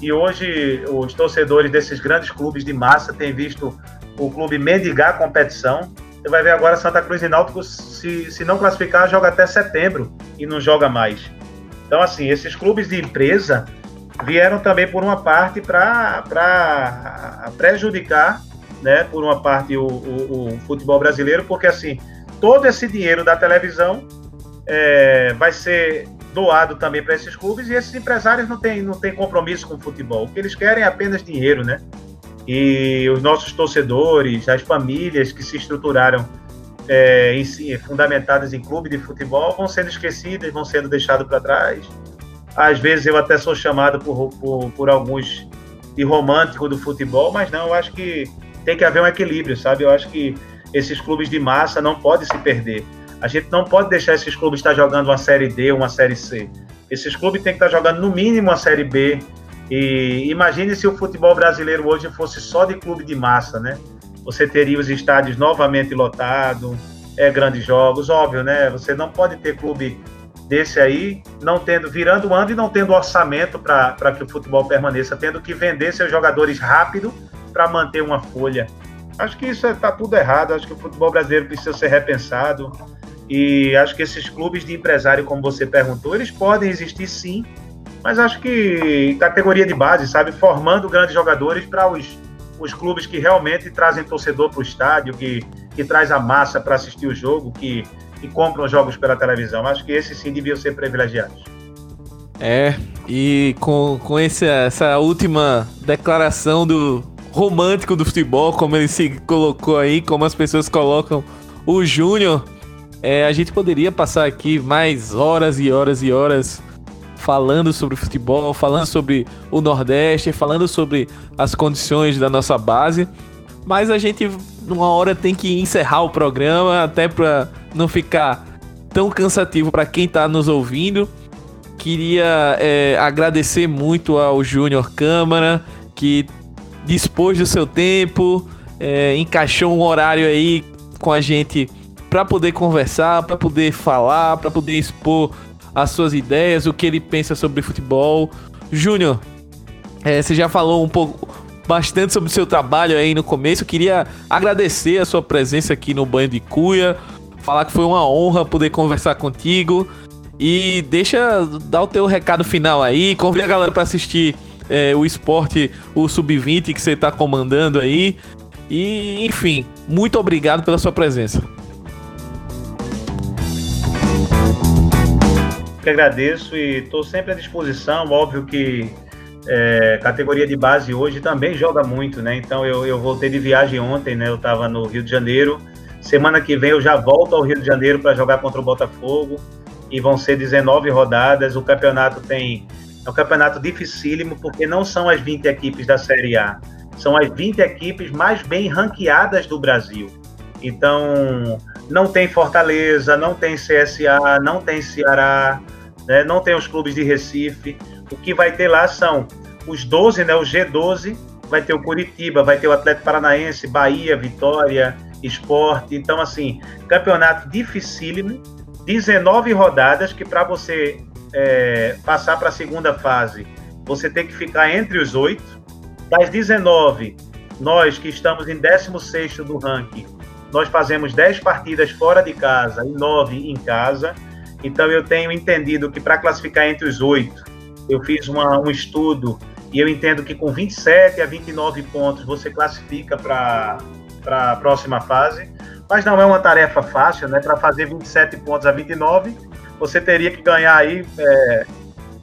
E hoje os torcedores desses grandes clubes de massa têm visto o clube mendigar a competição. Você vai ver agora Santa Cruz e Náutico, se, se não classificar, joga até setembro e não joga mais. Então, assim, esses clubes de empresa vieram também, por uma parte, para prejudicar, né, por uma parte, o, o, o, futebol brasileiro, porque, assim, todo esse dinheiro da televisão é, vai ser doado também para esses clubes e esses empresários não têm, não têm compromisso com o futebol. O que eles querem é apenas dinheiro, né? E os nossos torcedores, as famílias que se estruturaram é, em fundamentadas em clube de futebol vão sendo esquecidas, vão sendo deixadas para trás. Às vezes eu até sou chamado por, por, por alguns de romântico do futebol, mas não, eu acho que tem que haver um equilíbrio, sabe? Eu acho que esses clubes de massa não podem se perder. A gente não pode deixar esses clubes estar jogando uma Série D, uma Série C. Esses clubes têm que estar jogando no mínimo uma Série B. E imagine se o futebol brasileiro hoje fosse só de clube de massa, né? Você teria os estádios novamente lotados, é, grandes jogos, óbvio, né? Você não pode ter clube desse aí, não tendo, virando o ano e não tendo orçamento para que o futebol permaneça, tendo que vender seus jogadores rápido para manter uma folha. Acho que isso está tudo errado, acho que o futebol brasileiro precisa ser repensado. E acho que esses clubes de empresário, como você perguntou, eles podem existir sim, mas acho que categoria de base, sabe? Formando grandes jogadores para os, os clubes que realmente trazem torcedor para o estádio, que, que traz a massa para assistir o jogo, que, que compram jogos pela televisão. Acho que esses sim deviam ser privilegiados. É, e com, com esse, essa última declaração do romântico do futebol, como ele se colocou aí, como as pessoas colocam o Júnior é, a gente poderia passar aqui mais horas e horas e horas falando sobre futebol, falando sobre o Nordeste, falando sobre as condições da nossa base. Mas a gente, numa hora, tem que encerrar o programa, até para não ficar tão cansativo para quem está nos ouvindo. Queria é, agradecer muito ao Júnior Câmara, que dispôs do seu tempo, é, encaixou um horário aí com a gente para poder conversar, para poder falar, para poder expor as suas ideias, o que ele pensa sobre futebol. Júnior, é, você já falou um pouco, bastante sobre o seu trabalho aí no começo. Eu queria agradecer a sua presença aqui no Banho de Cuia, falar que foi uma honra poder conversar contigo. E deixa dar o teu recado final aí, convida a galera para assistir é, o esporte, o sub-20 que você está comandando aí. E, enfim, muito obrigado pela sua presença. Que agradeço e estou sempre à disposição. Óbvio que é, categoria de base hoje também joga muito, né? Então eu, eu voltei de viagem ontem, né? Eu estava no Rio de Janeiro. Semana que vem eu já volto ao Rio de Janeiro para jogar contra o Botafogo e vão ser 19 rodadas. O campeonato tem um campeonato dificílimo porque não são as 20 equipes da Série A, são as 20 equipes mais bem ranqueadas do Brasil. Então, não tem Fortaleza, não tem CSA, não tem Ceará, né, não tem os clubes de Recife. O que vai ter lá são os 12, né, o G12, vai ter o Curitiba, vai ter o Atlético Paranaense, Bahia, Vitória, Esporte. Então, assim, campeonato dificílimo, 19 rodadas que para você é, passar para a segunda fase, você tem que ficar entre os oito. Das 19, nós que estamos em 16 do ranking, nós fazemos 10 partidas fora de casa e 9 em casa. Então eu tenho entendido que para classificar entre os oito, eu fiz uma, um estudo e eu entendo que com 27 a 29 pontos você classifica para a próxima fase. Mas não é uma tarefa fácil, né? Para fazer 27 pontos a 29, você teria que ganhar aí é,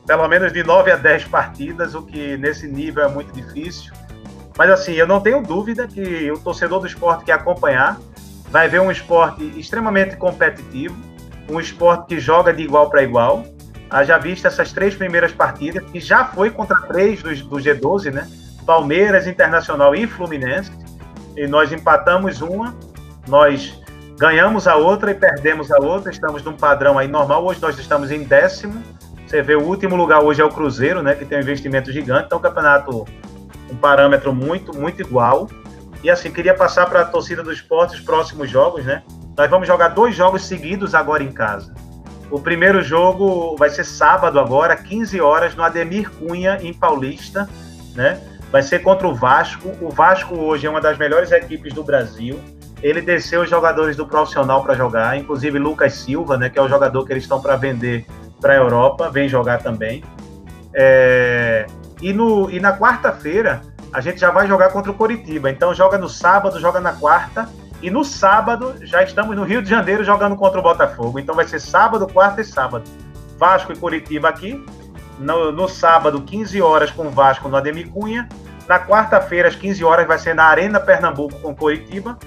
pelo menos de 9 a 10 partidas, o que nesse nível é muito difícil. Mas assim, eu não tenho dúvida que o torcedor do esporte que acompanhar vai ver um esporte extremamente competitivo, um esporte que joga de igual para igual. Haja visto essas três primeiras partidas, que já foi contra três do, do G12, né? Palmeiras, Internacional e Fluminense. E nós empatamos uma nós ganhamos a outra e perdemos a outra, estamos num padrão aí normal. Hoje nós estamos em décimo. Você vê o último lugar hoje é o Cruzeiro, né, que tem um investimento gigante. Então, o campeonato um parâmetro muito, muito igual. E assim, queria passar para a torcida do esporte os próximos jogos, né? Nós vamos jogar dois jogos seguidos agora em casa. O primeiro jogo vai ser sábado agora, 15 horas, no Ademir Cunha, em Paulista, né? Vai ser contra o Vasco. O Vasco hoje é uma das melhores equipes do Brasil ele desceu os jogadores do profissional para jogar, inclusive Lucas Silva, né, que é o jogador que eles estão para vender para a Europa, vem jogar também. É, e, no, e na quarta-feira a gente já vai jogar contra o Coritiba. Então joga no sábado, joga na quarta. E no sábado já estamos no Rio de Janeiro jogando contra o Botafogo. Então vai ser sábado, quarta e sábado. Vasco e Coritiba aqui. No, no sábado, 15 horas com o Vasco no Ademir Cunha. Na quarta-feira, às 15 horas, vai ser na Arena Pernambuco com Coritiba.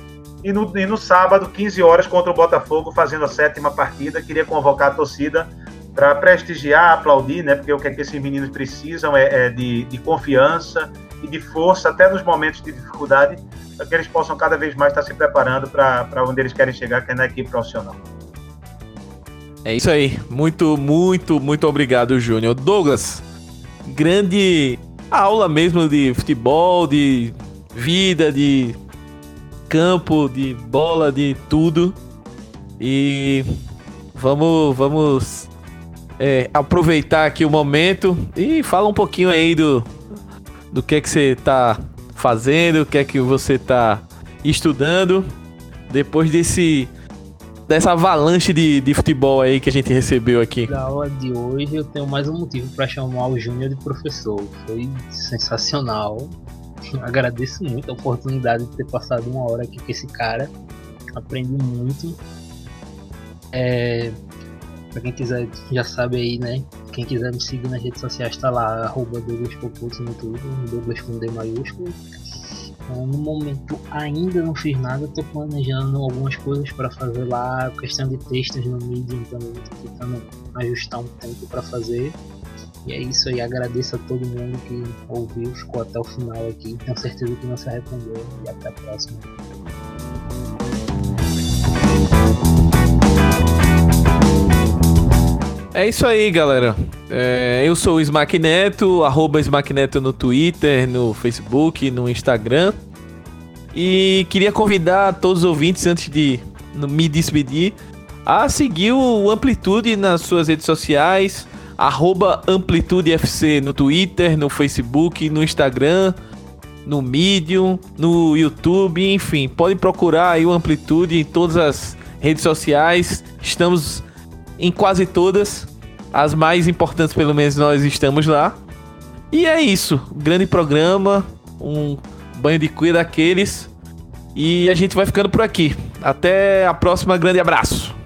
E no, e no sábado, 15 horas, contra o Botafogo, fazendo a sétima partida. Queria convocar a torcida para prestigiar, aplaudir, né? Porque o que, é que esses meninos precisam é, é de, de, confiança e de força, até nos momentos de dificuldade, para que eles possam cada vez mais estar se preparando para onde eles querem chegar, que é na equipe profissional. É isso aí. Muito, muito, muito obrigado, Júnior. Douglas, grande aula mesmo de futebol, de vida, de campo, de bola, de tudo. E vamos, vamos é, aproveitar aqui o momento e fala um pouquinho aí do, do que é que você está fazendo, o que é que você está estudando depois desse dessa avalanche de, de futebol aí que a gente recebeu aqui. Na aula de hoje eu tenho mais um motivo para chamar o Júnior de professor. Foi sensacional. Agradeço muito a oportunidade de ter passado uma hora aqui com esse cara. Aprendi muito. É, pra quem quiser, já sabe aí, né? Quem quiser me seguir nas redes sociais tá lá, arroba Douglas Poputo no Twitter, Douglas com D maiúsculo. É, no momento ainda não fiz nada, tô planejando algumas coisas para fazer lá, questão de textos no Medium também, tô tentando ajustar um tempo para fazer. E é isso aí, agradeço a todo mundo que ouviu, ficou até o final aqui. Tenho certeza que não se arrependeu. E até a próxima. É isso aí, galera. É, eu sou o Smack Neto, arroba Smack Neto no Twitter, no Facebook, no Instagram. E queria convidar todos os ouvintes, antes de me despedir, a seguir o Amplitude nas suas redes sociais arroba AmplitudeFC no Twitter, no Facebook, no Instagram, no Medium, no YouTube, enfim, pode procurar aí o Amplitude em todas as redes sociais. Estamos em quase todas, as mais importantes pelo menos nós estamos lá. E é isso, grande programa, um banho de cuia daqueles. E a gente vai ficando por aqui. Até a próxima, grande abraço.